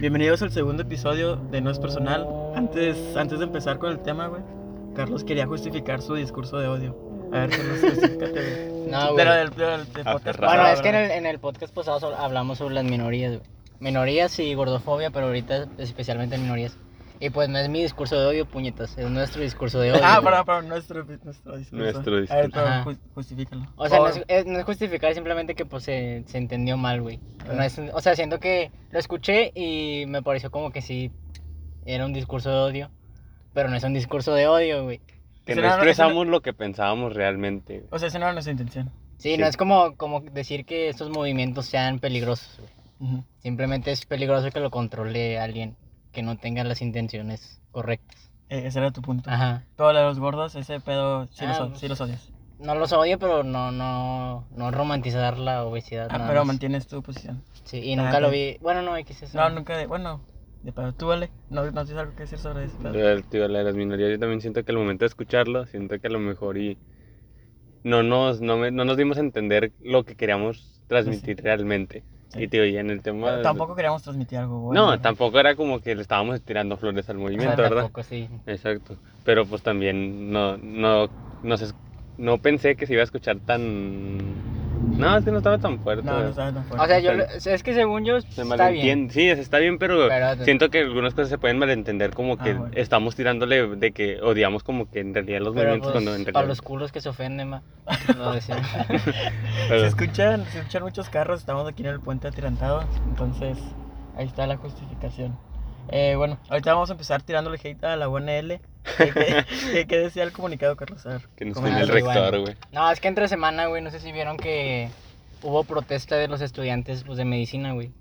Bienvenidos al segundo episodio de No es Personal. Antes, antes de empezar con el tema, güey, Carlos quería justificar su discurso de odio. A ver, Carlos, justifícate, güey. No, güey. Pero del, del- del podcast Aferrado. Bueno, es que en el, en el podcast pasado hablamos sobre las minorías, güey. Minorías y gordofobia, pero ahorita especialmente minorías. Y pues no es mi discurso de odio, puñetas, es nuestro discurso de odio. Ah, para, para nuestro, nuestro discurso. Nuestro A ver, discurso. pero Ajá. ju- justifícalo. O sea, no es, es- no es justificar, simplemente que pues se, se entendió mal, güey. No es, o sea, siento que lo escuché y me pareció como que sí era un discurso de odio, pero no es un discurso de odio, güey. Que no expresamos lo que pensábamos realmente. O sea, esa no era nuestra intención. Sí, Sí. no es como, como decir que estos movimientos sean peligrosos, güey. Simplemente es peligroso que lo controle alguien que no tenga las intenciones correctas. Eh, ese era tu punto. Ajá. Todo lo de los gordos, ese pedo, sí, Ah, los, pues. sí los odias. No los odio, pero no, no, no romantizar la obesidad. Ah, nada pero más. mantienes tu posición. Sí, y Ah, nunca lo ok. vi. Bueno, no, X eso. No, nunca de. Bueno, de pedo. Tú, vale. No, no tienes algo que decir sobre eso. pedo. Pero, tío, la de las minorías, yo también siento que al momento de escucharlo, siento que a lo mejor y no nos, no, me- no nos dimos a entender lo que queríamos transmitir realmente. Y tío, y en el tema... de- Tampoco queríamos transmitir algo bueno. No, tampoco era como que le estábamos tirando flores al O sea, movimiento, ¿verdad? tampoco, sí. Exacto. Pero pues también no, no, no, sé, no pensé que se iba a escuchar tan... No, es que no estaba tan fuerte. No, no estaba tan fuerte. O sea, yo, lo- es que según yo, Se está bien. Sí, es- está bien, pero, Pero- siento que algunas cosas se pueden malentender como que Ah, bueno. estamos tirándole de que odiamos como que en realidad los Pero movimientos pues, cuando en para realidad... los culos que se ofenden, ma. Lo pero- Se escuchan, se escuchan muchos carros, estamos aquí en el puente atirantado, entonces ahí está la justificación. Eh, bueno, ahorita vamos a empezar tirándole hate a la UNL. ¿Qué, qué- qué- qué decía el comunicado, Carlos? Que nos tiene el rector, güey. No, es que entre semana, güey, no sé si vieron que hubo protesta de los estudiantes pues, de medicina, güey.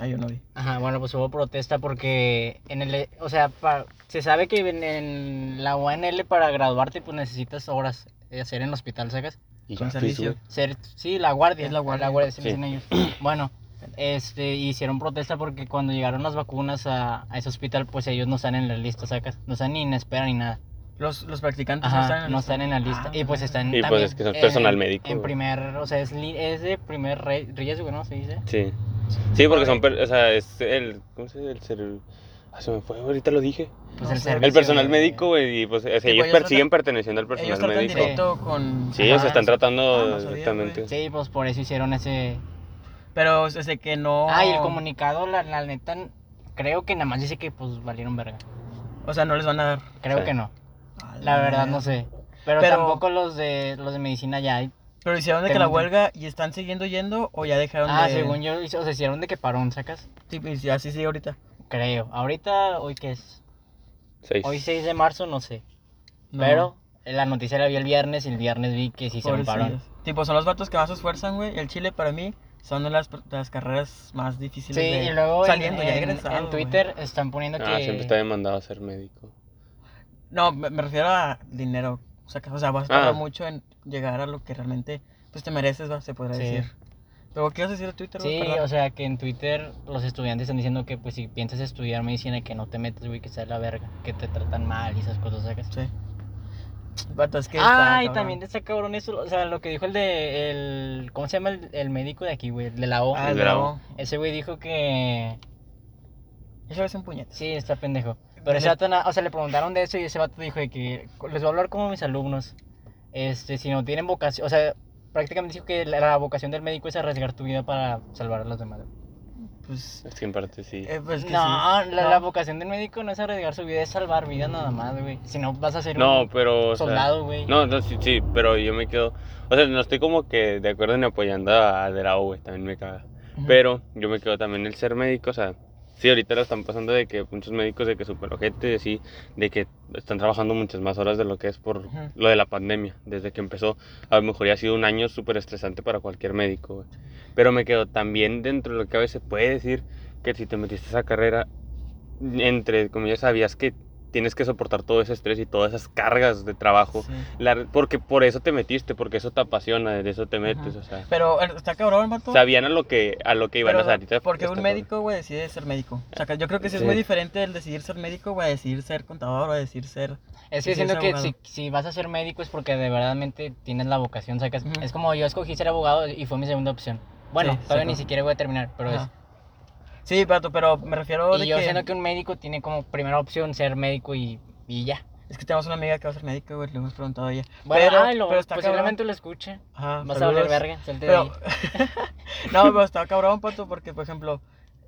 Ah, yo no vi. Ajá, bueno, pues hubo protesta porque en el, o sea, pa- se sabe que en, en la UNL para graduarte pues necesitas horas de hacer en el hospital, ¿sacas? Y Con servicio. Ser, sí, la guardia. Es la guardia. La guardia, sí, Sí. dicen ellos. Bueno, este, hicieron protesta porque cuando llegaron las vacunas a, a ese hospital, pues ellos no están en la lista, ¿sacas? No están ni en espera ni nada. Los, los practicantes Ajá, no están en, no están en la lista. Ah, y pues están Y, pues, también es que son en- personal médico, En primer, o sea, es, li- es de primer riesgo, ¿no? Se dice. Sí. Sí, porque son, o sea, es el, ¿cómo se dice? El ser... Ah, se me fue, ahorita lo dije. Pues el servicio El personal médico, güey, y pues o sea, Sí, ellos pues, per- ellos siguen tratan- perteneciendo al Ellos personal tratan médico. directo con... Sí, ellos están tratando Ah, no sabía, directamente. güey. Sí, pues por eso hicieron ese... Pero o sea, sé que no... Ah, y el comunicado, la, la neta, creo que nada más dice que pues valieron verga. O sea, no les van a dar... Creo Sí. que no. Ah, La verdad no sé. Pero, Pero- tampoco los de los de medicina ya hay. Pero hicieron de que la huelga y están siguiendo yendo o ya dejaron Ah, de... según yo, o sea, hicieron de que parón, ¿sacas? Sí, pues, ya sí sigue ahorita. Creo. Ahorita, hoy qué es? Seis. Hoy 6 de marzo, no sé. No. Pero la noticia la vi el viernes y el viernes vi que sí hicieron parón. Tipo, son los vatos que más se esfuerzan, güey. El Chile para mí son de las, las carreras más difíciles Sí, de... y luego en- saliendo ya en, egresado, en. Twitter están poniendo Ah, que... siempre está demandado a ser médico. No, me, me refiero a dinero. O sea, que, o sea, vas a tardar Ah. mucho en llegar a lo que realmente pues te mereces, ¿va? se podrá Sí. decir. Pero ¿qué vas a decir a Twitter? Sí, o sea, que en Twitter los estudiantes están diciendo que pues si piensas estudiar medicina que no te metes, güey, que sea la verga, que te tratan mal y esas cosas, ¿sacas? Sí. Vato, es que está, y cabrón. también está cabrón eso, o sea, lo que dijo el de, el, ¿cómo se llama el, el médico de aquí, güey? El de la O. Ah, el el bravo. Ese güey dijo que, Eso es un puñete. sí, está pendejo. Pero ese vato, o sea, le preguntaron de eso y ese vato dijo de que, les voy a hablar como mis alumnos, este, si no tienen vocación, o sea, prácticamente dijo que la, la vocación del médico es arriesgar tu vida para salvar a los demás. Pues, Es que en parte sí. eh, pues que no, sí. la, No. la vocación del médico no es arriesgar su vida, es salvar vidas nada más, güey. Si no, vas a ser No, un pero. o sea, soldado, güey. no, no, sí, sí, pero yo me quedo. O sea, no estoy como que de acuerdo en apoyando a Derao, güey, también me caga. Pero yo me quedo también el ser médico, o sea, sí, ahorita lo están pasando de que muchos médicos de que super ojete, así, de que están trabajando muchas más horas de lo que es por lo de la pandemia, desde que empezó. A lo mejor ya ha sido un año súper estresante para cualquier médico, güey. Pero me quedo también dentro de lo que a veces puede decir que si te metiste a esa carrera, entre, como ya sabías que tienes que soportar todo ese estrés y todas esas cargas de trabajo. Sí. La- porque por eso te metiste, porque eso te apasiona, de eso te metes, Ajá. o sea. Pero eh, está cabrón, vato. Sabían a lo que, a lo que iban Pero, a salir. porque un cabrón. médico, güey, decide ser médico. O sea, que yo creo que sí es muy diferente el decidir ser médico, güey, a decidir ser contador o a decidir ser... Es que siento que si, si vas a ser médico es porque de verdadmente tienes la vocación, sacas. Ujú. Es como yo escogí ser abogado y fue mi segunda opción. Bueno, Sí, todavía ni siquiera voy a terminar, pero es. Sí, vato, pero me refiero de Y yo que... siento que un médico tiene como primera opción ser médico y, y ya. Es que tenemos una amiga que va a ser médica, güey, le hemos preguntado a ella. Bueno, pero, ay, lo, pero está posiblemente cabrón. lo escuche. Ajá, Vas a saludos. verga, salte de Pero, ahí. no, pero está cabrón, pato, porque, por ejemplo,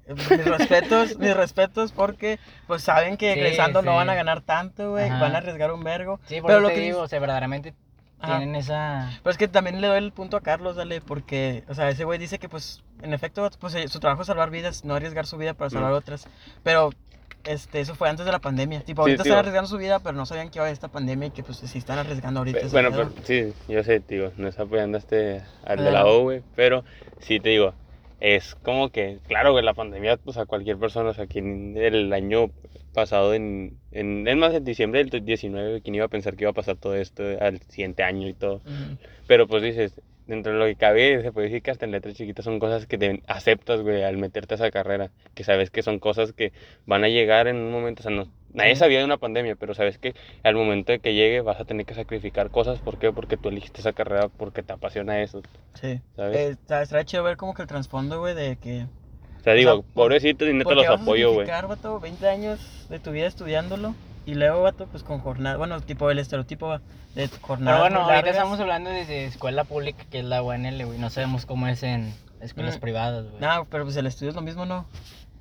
eh, mis respetos, mis respetos, porque, pues, saben que Sí, egresando no van a ganar tanto, güey, van a arriesgar un vergo. Sí, por pero lo te que digo, o sea, verdaderamente Ajá. tienen esa... Pero es que también le doy el punto a Carlos, dale, porque, o sea, ese güey dice que, pues, en efecto, pues, eh, su trabajo es salvar vidas, no arriesgar su vida para salvar Mm. otras. Pero, este, eso fue antes de la pandemia. Tipo, Sí, ahorita tío. están arriesgando su vida, pero no sabían que iba a haber esta pandemia y que, pues, sí están arriesgando ahorita. Bueno, pero sí, yo sé, digo, no es apoyando a este, al de la O, güey, pero sí te digo, es como que, claro, güey, la pandemia, pues a cualquier persona, o sea, quien el año pasado, en, en, es más, en diciembre del 19, ¿quién iba a pensar que iba a pasar todo esto al siguiente año y todo? Ujú. Pero pues dices, dentro de lo que cabe, se puede decir que hasta en letras chiquitas son cosas que te aceptas, güey, al meterte a esa carrera. Que sabes que son cosas que van a llegar en un momento. O sea, no, nadie sabía de una pandemia, pero sabes que al momento de que llegue vas a tener que sacrificar cosas. ¿Por qué? Porque tú elegiste esa carrera porque te apasiona eso, Sí. ¿sabes? Eh, está, chido ver como que el trasfondo, güey, de que... o sea, digo, o sea, por- pobrecitos y neta ¿Por los apoyo, güey. sacrificar, vato, 20 años de tu vida estudiándolo? Y luego, vato, pues con jornada... Bueno, tipo el estereotipo de jornada. Pero bueno, ahorita estamos hablando desde escuela pública, que es la UNL, güey. No sabemos cómo es en escuelas Mm. privadas, güey. No, pero pues el estudio es lo mismo, ¿no?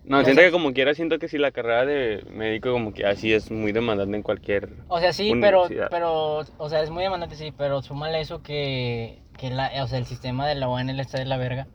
No, siento que como quiera, siento que si la carrera de médico como que así es muy demandante en cualquier... O sea, sí, pero, pero, o sea, es muy demandante, sí, pero súmale eso que, que la, o sea, el sistema de la UNL está de la verga.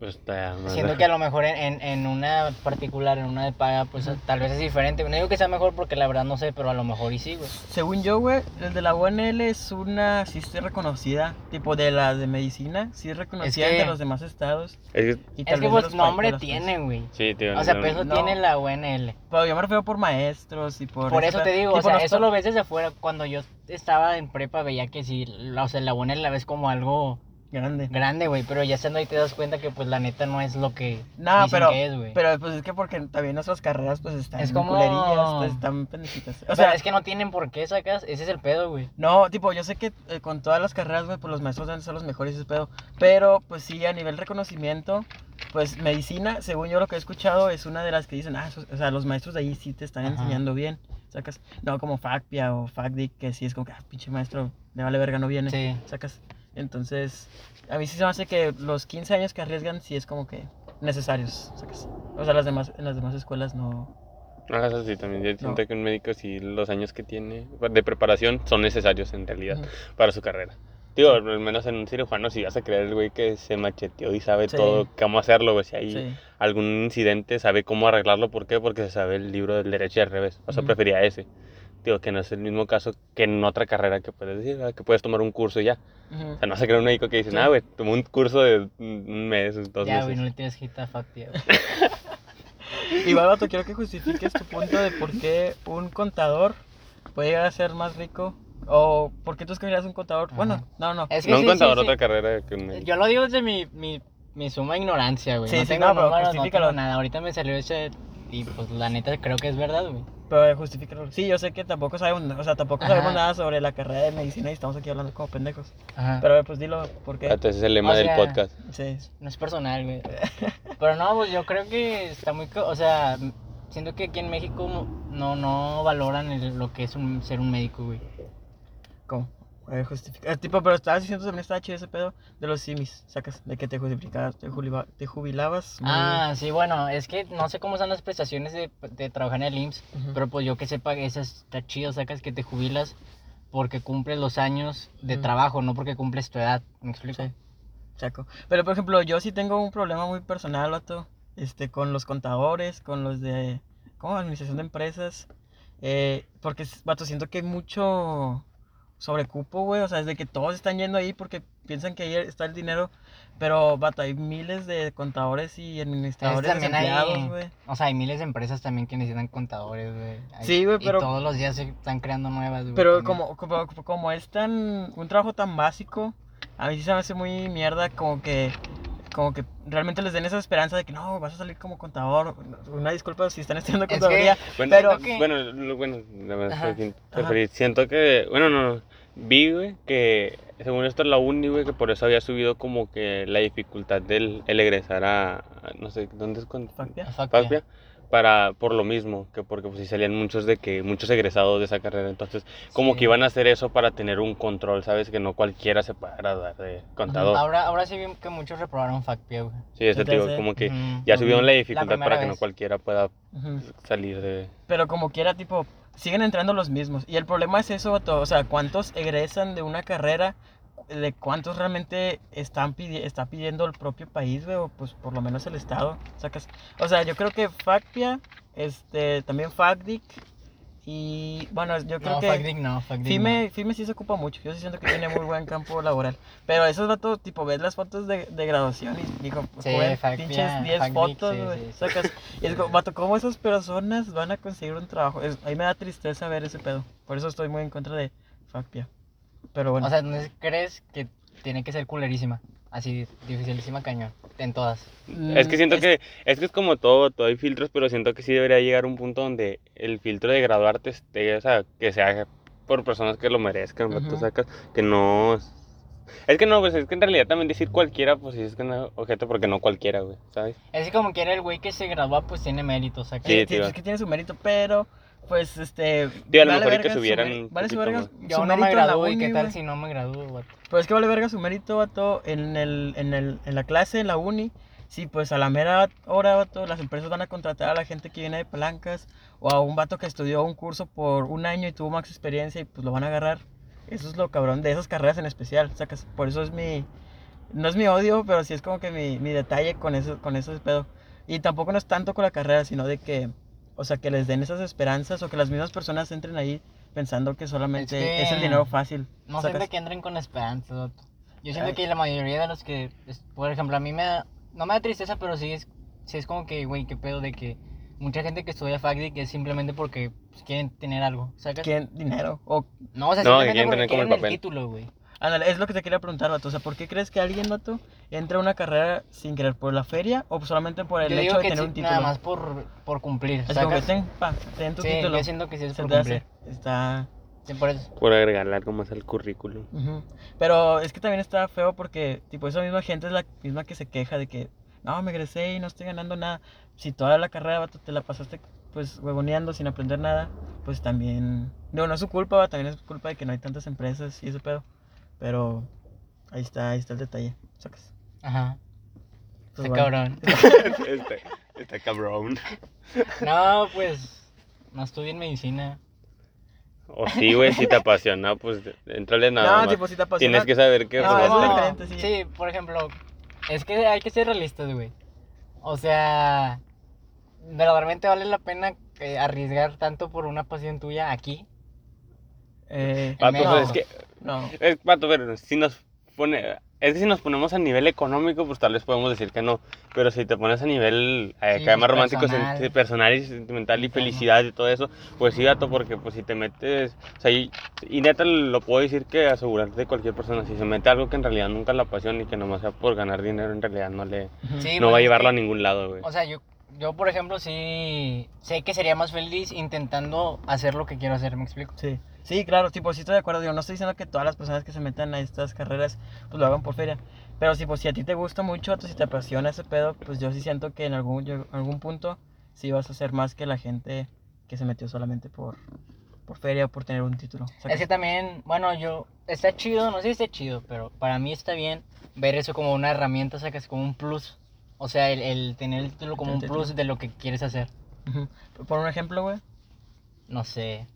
Pues está Siento que a lo mejor en, en, en una particular, en una de paga, pues tal vez es diferente. No digo que sea mejor porque la verdad no sé, pero a lo mejor y sí, güey. Según yo, güey, el de la UNL es una, sí es reconocida, tipo de la de medicina, sí es reconocida que- entre los demás estados. Es que- Y tal Es que vez pues los nombre tiene, güey. sí, tío. O sea, no- peso no. tiene la UNL. Pero yo me refiero por maestros y por... Por eso te digo, o sea, no eso está- lo ves desde afuera. Cuando yo estaba en prepa veía que sí, la- o sea, la UNL la ves como algo Grande. grande, güey, pero ya estando ahí te das cuenta que pues la neta no es lo que No, dicen pero, que es, güey. pero pues es que porque también nuestras carreras pues están Es como- culerillas, pues, están pendejitas. O sea, es que no tienen por qué sacas, ese es el pedo, güey. no, tipo, yo sé que eh, con todas las carreras, güey, pues los maestros deben ser los mejores ese pedo. Pero, pues sí, a nivel reconocimiento, pues medicina, según yo lo que he escuchado, es una de las que dicen, ah, o sea, los maestros de ahí sí te están Ajá. enseñando bien. Sacas, no como FACPIA o FACDIC, que sí es como que, ah, pinche maestro, le vale verga, no viene. Sí. Sacas. Entonces, a mí sí se me hace que los 15 años que arriesgan sí es como que necesarios, sacas. O sea, las demás, en las demás escuelas no. Ah, eso sí, también. Yo siento No. que un médico, sí, los años que tiene de preparación son necesarios en realidad Ujú. para su carrera. Digo, al menos en un cirujano, si vas a creer el güey que se macheteó y sabe Sí. todo cómo hacerlo, güey. Si hay Sí. algún incidente, sabe cómo arreglarlo. ¿Por qué? Porque se sabe el libro del derecho y al revés. O sea, Ujú. prefería ese. Digo, que no es el mismo caso que en otra carrera que puedes decir, ¿verdad? que puedes tomar un curso y ya. O sea, no vas a creer un médico que dice, ah, güey, tomó un curso de un mes, dos ya, güey, meses. no le tienes hit a Factia, güey. Igual, vato, quiero que justifiques tu punto de por qué un contador puede llegar a ser más rico. O por qué tú escogerías un contador. Ajá. Bueno, no, no. Es que No sí, un contador, sí, sí. otra carrera que un médico. Yo lo digo desde mi, mi, mi suma ignorancia, güey. Sí, no sí, tengo no, números, no justifícalo. tengo nada. Ahorita me salió ese y pues la neta creo que es verdad, güey. Pero justifícalo. Sí, yo sé que tampoco sabemos, o sea, tampoco Ajá. sabemos nada sobre la carrera de medicina y estamos aquí hablando como pendejos. Ajá. Pero pues dilo, ¿por qué? Entonces es el lema O del sea, podcast. Sí. No es personal, güey. Pero no, pues yo creo que está muy... O sea, siento que aquí en México no, no valoran el- lo que es un, ser un médico, güey. ¿Cómo? Eh, justifica- eh, tipo, pero estabas diciendo también estaba chido ese pedo de los simis, sacas, de que te justificabas, te, juliba- te jubilabas. muy- Ah, sí, bueno, es que no sé cómo son las prestaciones de, de trabajar en el IMSS, pero pues yo que sepa eso está chido, sacas que te jubilas porque cumples los años de trabajo, no porque cumples tu edad, ¿me explico? Sí, saco. Pero por ejemplo, yo sí tengo un problema muy personal, vato, este, con los contadores, con los de, ¿cómo? Administración de empresas, eh, porque, vato, siento que hay mucho sobrecupo, güey, o sea, es de que todos están yendo ahí porque piensan que ahí está el dinero, pero, vato, hay miles de contadores y administradores también hay- desempleados, güey. O sea, hay miles de empresas también que necesitan contadores, güey. Sí, güey, pero- Y todos los días se están creando nuevas, güey. Pero como, como, como es tan, un trabajo tan básico, a mí sí se me hace muy mierda como que, como que realmente les den esa esperanza de que no, vas a salir como contador. Una disculpa si están estudiando Es que- contaduría, Bueno, pero... Que- bueno, lo- bueno, Ajá. referir. Siento que, bueno, no, no, vi, güey, que según esto la uni, güey, que por eso había subido como que la dificultad del el egresar a, a- no sé, ¿dónde es con Factia. Factia. Factia? Para, por lo mismo, que porque pues sí salían muchos de que, muchos egresados de esa carrera, entonces como Sí. que iban a hacer eso para tener un control, ¿sabes? Que no cualquiera se pueda graduar de contador. Ahora, ahora sí vi que muchos reprobaron FACPIA, güey. Sí, eso te digo, Entonces, como que ya subieron la dificultad para que no cualquiera pueda salir de... Pero como quiera, tipo, siguen entrando los mismos. Y el problema es eso. O sea, ¿cuántos egresan de una carrera? ¿De cuántos realmente están pidi- está pidiendo el propio país, güey? O pues por lo menos el Estado. Sacas. O sea, yo creo que FACPIA, este, también FACDIC. Y bueno, yo creo No, que. FACDIC no, FACDIC FIME, FIME sí se ocupa mucho. Yo sí siento que tiene muy buen campo laboral. Pero esos vatos, tipo, ves las fotos de, de graduación y digo, Sí, joven, Factia, pinches 10 Facdic, fotos, sí, güey. sí, sí. Sacas. Y es como, vato, ¿cómo esas personas van a conseguir un trabajo? Es, a mí me da tristeza ver ese pedo. Por eso estoy muy en contra de Facpia. Pero bueno. O sea, entonces crees que tiene que ser culerísima. Así, dificilísima cañón. En todas. Es que siento Mm, es- que, es que es como todo, todo hay filtros, pero siento que sí debería llegar un punto donde el filtro de graduarte esté, o sea, que sea por personas que lo merezcan, ¿no? tú Ujú. sacas, que no... Es que no, pues es que en realidad también decir cualquiera, pues sí es que no, objeto, porque no cualquiera, güey, ¿sabes? Es que como quiera el güey que se gradúa, pues tiene méritos. ¿sacas? Sí, eh, tío. es que tiene su mérito, pero. Pues este. Digo, a lo mejor y que verga su subieran Vale su verga. Yo su no me gradúo y uni, qué tal si no me gradúo, vato? Pues es que vale verga su mérito, vato, en, el, en, el, en la clase, en la uni. Sí, pues a la mera hora, vato, las empresas van a contratar a la gente que viene de palancas o a un vato que estudió un curso por un año y tuvo más experiencia y pues lo van a agarrar. Eso es lo cabrón de esas carreras en especial, sacas. Por eso es mi... No es mi odio, pero sí es como que mi, mi detalle con eso, con ese pedo. Y tampoco no es tanto con la carrera, sino de que, o sea, que les den esas esperanzas o que las mismas personas entren ahí pensando que solamente que es el dinero fácil. No siento que entren con esperanzas. Yo siento Ay. que la mayoría de los que, por ejemplo, a mí me da, no me da tristeza, pero sí es, sí es como que, güey, qué pedo de que mucha gente que estudia FACDIC es simplemente porque pues, quieren tener algo, ¿sacas? quieren dinero. O, No, o sea, No, que simplemente quieren porque como el quieren el, título, güey. Ándale, es lo que te quería preguntar, vato. O sea, ¿por qué crees que alguien, vato, entra a una carrera sin querer? ¿Por la feria o solamente por el Yo hecho digo de que tener sí, un título? nada más por, por cumplir, Es como que ten, pa, ten tu Sí, título. yo siento que sí es Se por te hace. cumplir. Está... Sí, por eso. Por agregarle algo más al currículum. ujú. Pero es que también está feo porque, tipo, esa misma gente es la misma que se queja de que, no, me egresé y no estoy ganando nada. Si toda la carrera, vato, te la pasaste, pues, huevoneando sin aprender nada, pues también... No, no es su culpa, va, también es culpa de que no hay tantas empresas y ese pedo. Pero ahí está, ahí está el detalle. ¿Sacas? Ajá. Pues Está bueno. cabrón. está, está cabrón. No, pues, no estudié en medicina. O sí, güey, si te apasiona, pues entrale nada No, más. tipo, si te apasiona... Tienes que saber que... No, es diferente, sí. Sí, por ejemplo, es que hay que ser realistas, güey. O sea, verdaderamente vale la pena eh, arriesgar tanto por una pasión tuya aquí. Eh, México. pues, es que no. Es, pato, pero si nos pone, es que si nos ponemos a nivel económico, pues tal vez podemos decir que no. Pero si te pones a nivel eh, Sí, más pues, romántico, personal. sen- personal y sentimental y felicidad y todo eso, pues sí, gato, porque pues si te metes, o sea, y, y neta lo puedo decir que asegurarte de cualquier persona, si se mete a algo que en realidad nunca la apasiona y que nomás sea por ganar dinero, en realidad no le. Sí, no pues, va a es llevarlo a ningún lado, güey. O sea, yo, yo, por ejemplo, sí sé que sería más feliz intentando hacer lo que quiero hacer, ¿me explico? Sí, sí, claro, tipo, sí estoy de acuerdo. Yo no estoy diciendo que todas las personas que se metan a estas carreras, pues lo hagan por feria. Pero sí, pues si a ti te gusta mucho, si te apasiona ese pedo, pues yo sí siento que en algún, yo- algún punto sí vas a ser más que la gente que se metió solamente por, por feria o por tener un título. ¿sacas? Es que también, bueno, yo, está chido, no sé si está chido, pero para mí está bien ver eso como una herramienta, sacas como un plus. O sea, el, el tener el título como un el plus título. de lo que quieres hacer. Por un ejemplo, güey. No sé.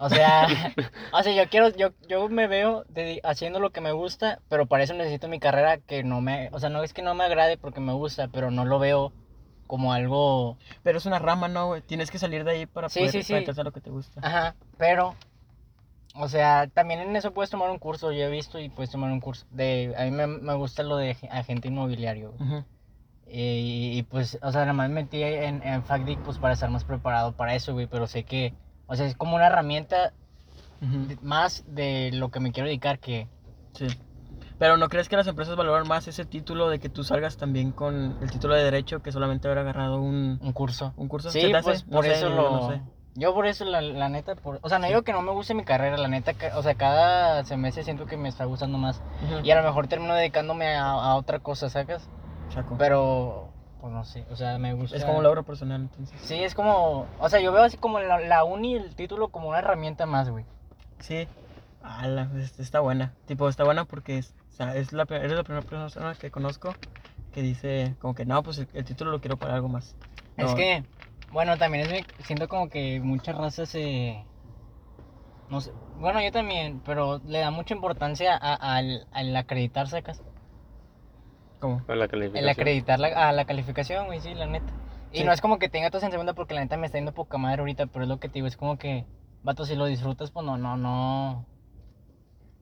O sea, o sea, yo quiero, yo, yo me veo haciendo lo que me gusta, pero para eso necesito mi carrera que no me, o sea, no es que no me agrade porque me gusta, pero no lo veo como algo, Pero es una rama, ¿no, güey? Tienes que salir de ahí para Sí, poder sí, sí. a lo que te gusta. ajá, pero, o sea, también en eso puedes tomar un curso, yo he visto y puedes tomar un curso de, a mí me, me gusta lo de ag- agente inmobiliario, güey. Y, y, pues, o sea, nada más me metí en, en FACDIC pues para estar más preparado para eso, güey, pero sé que, o sea, es como una herramienta Ujú. de- más de lo que me quiero dedicar que Sí. Pero ¿no crees que las empresas valoran más ese título de que tú salgas también con el título de derecho que solamente haber agarrado un, un curso. un curso? Sí, pues por eso lo, no sé. Yo por eso, la, la neta, por, o sea, no digo que no me guste mi carrera, la neta, o sea, cada semestre siento que me está gustando más. Ujú. Y a lo mejor termino dedicándome a, a otra cosa, ¿sacas? Saco. Pero, pues no sé, o sea, me gusta. Es como logro personal, entonces. Sí, es como, o sea, yo veo así como la, la uni, el título, como una herramienta más, güey. Sí. Ala, es- está buena. Tipo, está buena porque es, o sea, es la, eres la primera persona que conozco que dice como que no, pues el, el título lo quiero para algo más. Es que, bueno, también es siento como que muchas razas se... No sé, bueno, yo también, pero le da mucha importancia a- al, al acreditar, ¿sacas? ¿Cómo? Con la calificación. El acreditar la- a la calificación, güey, sí, la neta. Y Sí. no es como que tenga todos en segunda porque la neta me está yendo poca madre ahorita, pero es lo que te digo, es como que, vato, si lo disfrutas, pues no, no, no...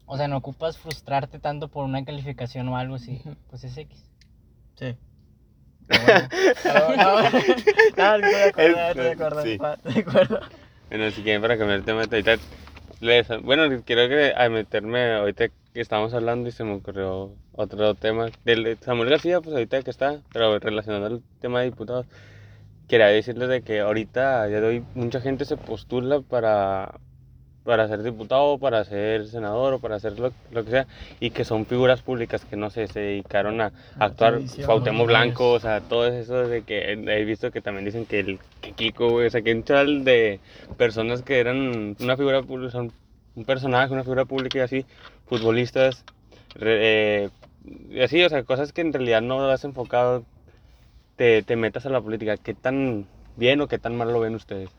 O sea, no ocupas frustrarte tanto por una calificación o algo así, pues es X. Sí. Bueno, si quieren para cambiar el tema, ahorita les- bueno, quiero que a meterme ahorita que estábamos hablando y se me ocurrió otro tema del de Samuel García, pues ahorita que está, pero relacionado al tema de diputados, quería decirles de que ahorita a día de hoy mucha gente se postula para para ser diputado, para ser senador o para hacer lo, lo que sea, y que son figuras públicas que no sé, se dedicaron a actuar, Cuauhtémoc. Blanco, o sea, todo eso de que he visto que también dicen que el que Kiko, o sea, que un chal de personas que eran una figura pública, son un personaje, una figura pública y así, futbolistas, eh, y así, o sea, cosas que en realidad no has enfocado, te, te metas a la política, ¿qué tan bien o qué tan mal lo ven ustedes?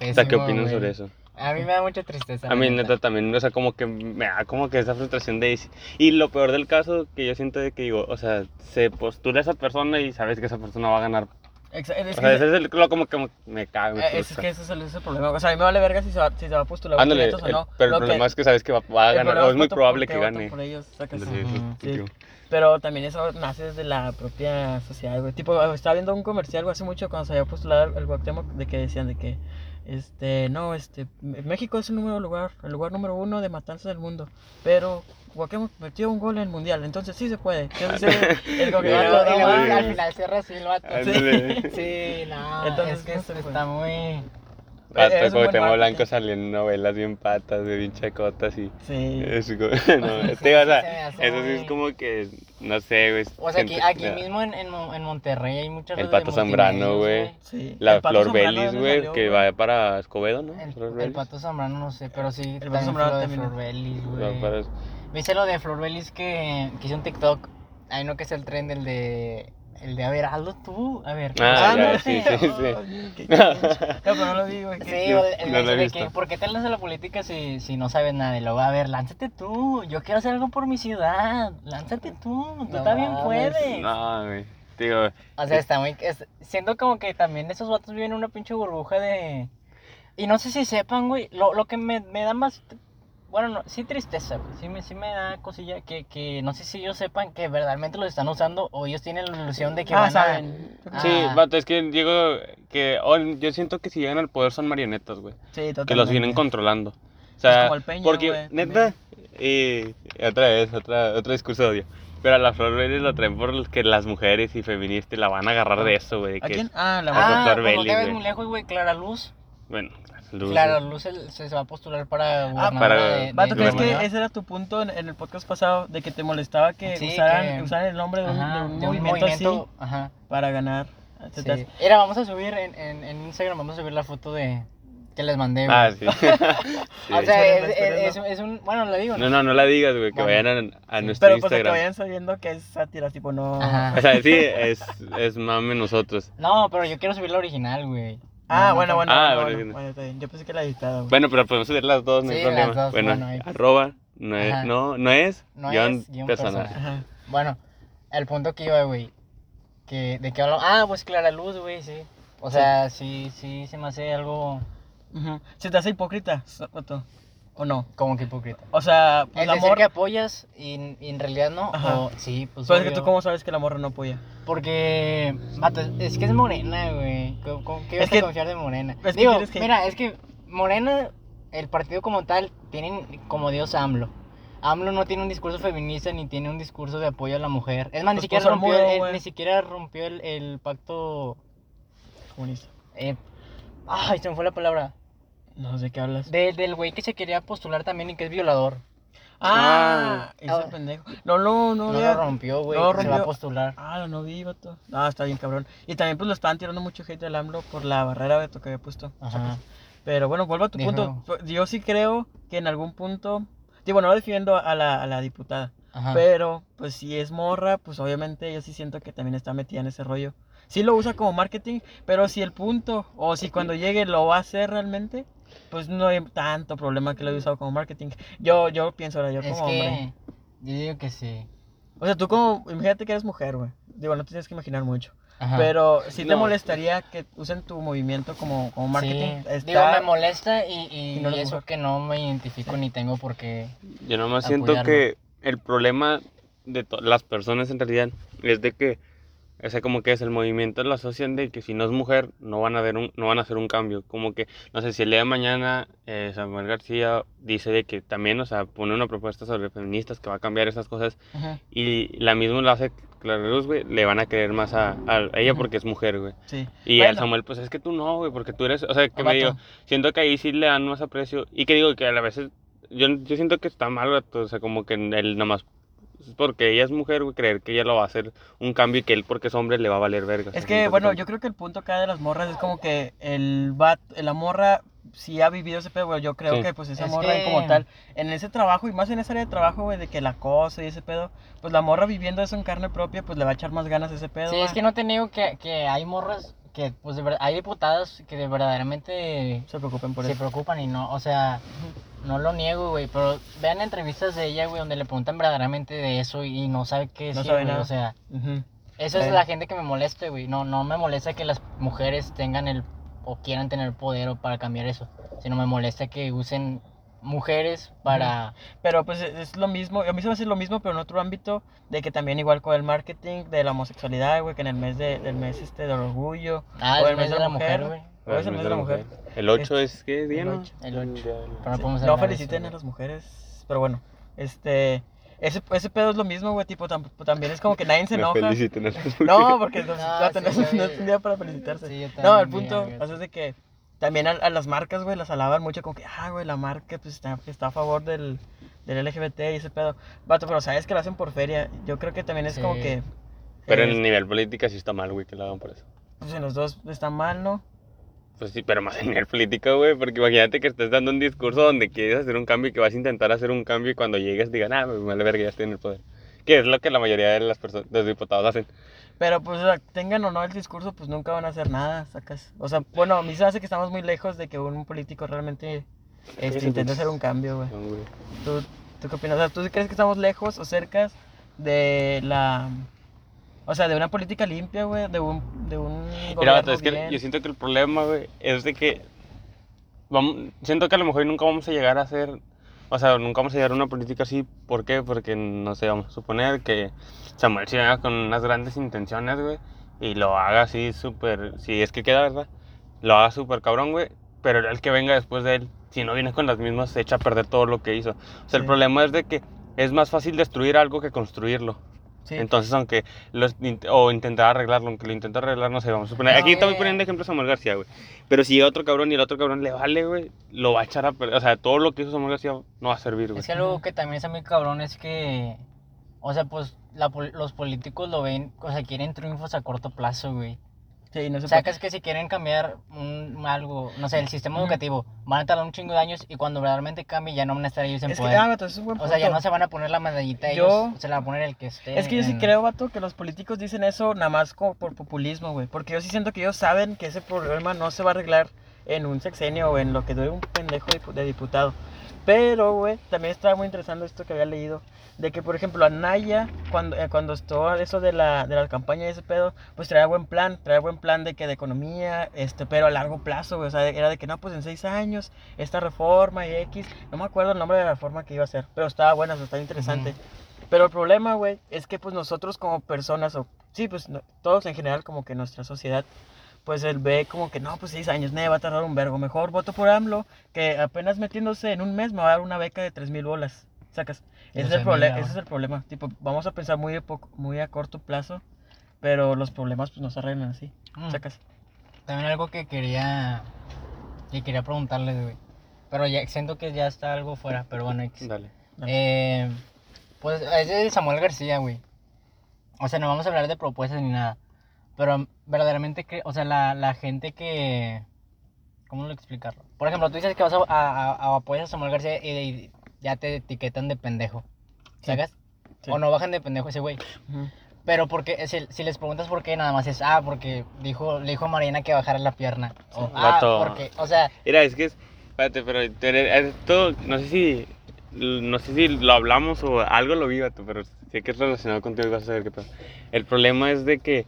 O sea, ¿qué Pésimo, opinan güey. sobre eso? A mí me da mucha tristeza. A mí neta también, o sea, como que me da como que esa frustración de... Y lo peor del caso que yo siento de que digo, o sea, se postula esa persona y sabes que esa persona va a ganar. Exa- Es O que, sea, ese es el, lo como que me cago. me eh, es, que ese es el, ese es el problema. O sea, a mí me vale verga si se va, si se va a postular Ándale, o el- no. pero Lo el problema que- es que sabes que va, va a ganar, o es muy probable que gane. por ellos. Ándale, eso, Ujú. sí, Sí. Pero también eso nace desde la propia sociedad, güey. Tipo, estaba viendo un comercial güey, hace mucho cuando se había postulado el Cuauhtémoc de que decían de que, este, no, este, México es el número lugar, el lugar número uno de matanzas del mundo, pero Cuauhtémoc metió un gol en el mundial, entonces sí se puede. Entonces, el como que, Y Ya, vato, luego- no y luego mames. al final cierra así el vato. Sí, no, Entonces, es que no es- se puede. está muy... Buen Cuauhtémoc marketing. Blanco salió en novelas bien patas, de bien chacotas y... Sí. Es como, no, Sí, te digo, o sea, se eso sí es como que, no sé, güey. O sea, aquí, siento- aquí mismo en, en, en Monterrey hay muchas El Pato Zambrano, güey. Sí. La El Pato Flor Belis, ¿dónde güey, que va para Escobedo, ¿no? El, el. Pato Zambrano no sé, pero sí. Pato también Zambrano también. Flor Belis, güey. ¿Viste lo de Flor Belis que, que hizo un TikTok? Hay no que es el tren del de... El de, a ver, hazlo tú. A ver. Ah, ya, tú. sí, sí, sí. Ay, qué cringe. No, pero no lo vi, güey. Sí, qué- o el, el no lo he mensaje de visto. que, ¿por qué te lanzas a la política si, si no sabes nada? Y luego, a ver, lánzate tú. Yo quiero hacer algo por mi ciudad. Lánzate tú. Tú No también mames. puedes. No, güey. Digo, O sea, está muy... es- siento como que también esos vatos viven en una pinche burbuja de... Y no sé si sepan, güey, lo, lo que me, me da más... Bueno, no, sí tristeza, güey. Sí me, sí me da cosilla que, que no sé si ellos sepan que verdaderamente los están usando o ellos tienen la ilusión de que Ah, van a... saben. Ah. sí, vato, es que digo que oh, yo siento que si llegan al poder son marionetas, güey. Sí, totalmente. Que los vienen controlando. O sea, como el Peña, porque güey, neta, y otra vez, otra, otro discurso de odio. Pero a la Flor Belis lo traen por que las mujeres y feministas la van a agarrar de eso, güey. ¿A que- quién? Ah, la Ah. Ah, no Belli, te ves güey. muy lejos, güey. Clara Luz. Bueno, luz, güey. Luz se, se va a postular para Ah, para- de, de Vato, ¿crees que ese era tu punto en, en el podcast pasado de que te molestaba que, Sí, usaran, que- usaran el nombre de un, Ajá, de un de un movimiento, movimiento, así ajá. para ganar? Sí. Era, vamos a subir en, en, en Instagram, vamos a subir la foto de que les mandé, güey. Ah, sí. Sí. o sea, es, es- es- es un, bueno, le digo, No, no, no la digas, güey, que Bueno. vayan a, a nuestro Pero pues de que Instagram. vayan sabiendo que es sátira, tipo no. Ajá. O sea, sí, es, es mame nosotros. No, pero yo quiero subir la original, güey. Ah, No, bueno, no, bueno, Ah, bueno, bueno, bueno. Yo pensé que la editado. güey. Bueno, pero podemos subir las dos, no hay Sí, problema. las dos, bueno, bueno, ahí. arroba, no es, Ajá. no, no es, No guion es, guion personal. personal. Bueno, el punto que iba, güey, que, ¿de qué hablamos? Ah, pues Clara Luz, güey, sí. O sea, sí, sí, se me hace algo Ujú. ¿Se te hace hipócrita, Soto? ¿O no? como que hipócrita. O sea, pues El la decir que apoyas y, y en realidad no, Ajá. o sí, pues Pues es que tú, ¿cómo sabes que la morra no apoya? Porque, es que es morena, güey. ¿Cómo, cómo- qué Es vas que- a confiar de morena? es que Digo, que- mira, es que morena, el partido como tal, tienen como Dios AMLO. AMLO no tiene un discurso feminista ni tiene un discurso de apoyo a la mujer. Es más, ni Pues siquiera rompió, el- ni siquiera rompió el, el pacto... Comunista. eh, Ay, se me fue la palabra. No sé qué hablas. De- del güey que se quería postular también y que es violador. Ah, Ah. ese pendejo. No, no, no. No ya- lo rompió, güey. no que se va a rompió. postular. Ah, no vi, vato. No, está bien cabrón. Y también pues lo estaban tirando mucho hate del AMLO por la barrera vato, que había puesto. Ajá. Pero bueno, vuelvo a tu Dijo- punto. Pues, Yo sí creo que en algún punto. Digo, no defiendo a la, a la diputada. Ajá. Pero, pues si es morra, pues obviamente yo sí siento que también está metida en ese rollo. Sí lo usa como marketing, pero si el punto, o si cuando llegue lo va a hacer realmente, pues no hay tanto problema que lo haya usado como marketing. Yo, yo pienso ahora, yo es como hombre. que. Yo digo que sí. O sea, tú como, imagínate que eres mujer, güey. Digo, no te tienes que imaginar mucho. Ajá. Pero sí te No. molestaría que usen tu movimiento como, como marketing. Sí. Está- Digo, me molesta y, y, y no eres eso mujer. que no me identifico ni tengo por qué. Yo nomás siento que el problema de las personas en realidad es de que, o sea, como que es el movimiento lo asocian de que si no es mujer no van a ver un, no van a hacer un cambio. Como que, no sé, si el día de mañana eh, Samuel García dice de que también, o sea, pone una propuesta sobre feministas que va a cambiar esas cosas Ujú, y la misma lo hace Clara Luz, güey, le van a querer más a, a ella porque es mujer, güey. Sí. Y al Bueno, Samuel, pues es que tú no, güey, porque tú eres, o sea, que me digo, siento que ahí sí le dan más aprecio y que digo que a la vez, es- yo, yo siento que está mal, o sea, como que él nomás, es porque ella es mujer, güey, creer que ella lo va a hacer un cambio y que él porque es hombre le va a valer verga. Es que, bueno, yo creo que el punto acá de las morras es como que el bat, la morra sí ha vivido ese pedo, güey. Yo creo Sí. que, pues, esa Es morra que- como tal, en ese trabajo y más en esa área de trabajo, güey, de que la cosa y ese pedo, pues la morra viviendo eso en carne propia, pues le va a echar más ganas a ese pedo. Sí, va. es que no te niego que, que hay morras que, pues, de verdad, hay diputadas que de verdaderamente se preocupen por se eso. preocupan y no, o sea, no lo niego, güey, pero vean entrevistas de ella, güey, donde le preguntan verdaderamente de eso y no sabe qué No decir, sabe güey, nada. o sea, Ujú. eso es la gente que me molesta, güey, no, no me molesta que las mujeres tengan el, o quieran tener poder o para cambiar eso, sino me molesta que usen mujeres para... Pero pues es es lo mismo, a mí se me hace lo mismo, pero en otro ámbito, de que también igual con el marketing de la homosexualidad, güey, que en el mes de, del mes este del orgullo, Ah, o el mes de la mujer, güey. o es el mes de la mujer. El 8 es, ¿qué día, el no? ocho. El ocho. Día del- Pero no podemos No feliciten eso, a las mujeres, pero bueno, este, ese, ese pedo es lo mismo, güey, tipo, tam- también es como que nadie se enoja. feliciten a las mujeres. No, porque no, No, no, sí, no es- no güey. es un día para felicitarse. Sí, yo no, el punto o sea, es de que también a, a las marcas, güey, las alaban mucho como que, ah, güey, la marca pues está, está a favor del, del LGBT y ese pedo. Vato, pero sabes que lo hacen por feria. Yo creo que también es como que... Pero en eh, el nivel política sí está mal, güey, que lo hagan por eso. pues en los dos está mal, ¿no? Pues sí, pero más en nivel político, güey, porque imagínate que estés dando un discurso donde quieres hacer un cambio y que vas a intentar hacer un cambio y cuando llegues digan, ah, me vale verga, ya estoy en el poder. Que es lo que la mayoría de las personas, de los diputados hacen. Pero pues o sea, tengan o no el discurso, pues nunca van a hacer nada, sacas. O sea, bueno, a mí se me hace que estamos muy lejos de que un político realmente este, intente hacer un cambio, güey. No. ¿Tú, ¿Tú qué opinas? O sea, ¿tú crees que estamos lejos o cerca de la... O sea, de una política limpia, güey, de un, de un Mira, gobierno vato, es que yo siento que el problema, güey, es de que vamos, siento que a lo mejor nunca vamos a llegar a hacer, o sea, nunca vamos a llegar a una política así. ¿Por qué? Porque, no sé, vamos a suponer que Samuel se haga con unas grandes intenciones, güey, y lo haga así súper, si es que queda, ¿verdad? Lo haga súper cabrón, güey, pero el que venga después de él, si no viene con las mismas, se echa a perder todo lo que hizo. O sea, el problema es de que es más fácil destruir algo que construirlo. Sí. Entonces, aunque los, o intentar arreglarlo, aunque lo intenta arreglar, no sé, vamos a suponer. Aquí estamos poniendo ejemplo a Samuel García, güey. Pero si llega otro cabrón y el otro cabrón le vale, güey, lo va a echar a perder. O sea, todo lo que hizo Samuel García no va a servir, güey. Es que algo que también está muy cabrón es que, o sea, pues la los políticos lo ven, o sea, quieren triunfos a corto plazo, güey. Sí, no se O sea, puede. que es que si quieren cambiar un, algo, no sé, el sistema educativo, van a tardar un chingo de años y cuando verdaderamente cambie ya no van a estar ellos en Es que, poder. ah, vato, eso es un buen o sea, ya punto. no se van a poner la medallita Yo- ellos, se la va a poner el que esté. Es que yo sí en- creo, vato, que los políticos dicen eso nada más como por populismo, güey. Porque yo sí siento que ellos saben que ese problema no se va a arreglar en un sexenio o en lo que dure un pendejo de, de diputado. Pero, güey, también estaba muy interesante esto que había leído. De que, por ejemplo, Anaya, cuando, eh, cuando estuvo eso de la, de la campaña y ese pedo, pues traía buen plan, traía buen plan de que de economía, este, pero a largo plazo, güey. O sea, era de que no, pues en seis años, esta reforma y X. No me acuerdo el nombre de la reforma que iba a hacer, pero estaba buena, o sea, estaba interesante. Pero el problema, güey, es que pues nosotros como personas, o sí, pues no- todos en general, como que nuestra sociedad, pues él ve como que no, pues seis años, ne, va a tardar un vergo. Mejor voto por AMLO, que apenas metiéndose en un mes me va a dar una beca de tres mil bolas. Sacas. Ese es, el 12,000 problema, ahora. ese es el problema. Tipo, vamos a pensar muy, poco- muy a corto plazo, pero los problemas pues no se arreglan así. Mm. Sacas. También algo que quería Y quería preguntarles, güey. Pero ya siento que ya está algo fuera, pero bueno, X. Dale. Eh, pues es de Samuel García, güey. O sea, no vamos a hablar de propuestas ni nada. Pero verdaderamente, que, o sea, la, la gente que... ¿Cómo lo explicarlo? Por ejemplo, tú dices que vas a, a, a- a apoyar a Samuel García y, y ya te etiquetan de pendejo. Sí. ¿Sacas? Sí. O no bajan de pendejo ese güey. Ujú. Pero porque, si, si les preguntas por qué, nada más es, ah, porque dijo, le dijo a Marina que bajara la pierna. O, ah, Vato. porque, o sea, Mira, es que es. Espérate, pero esto. No sé si. No sé si lo hablamos o algo lo vi, vato, pero sé que es relacionado contigo y vas a saber qué pasa. El problema es de que.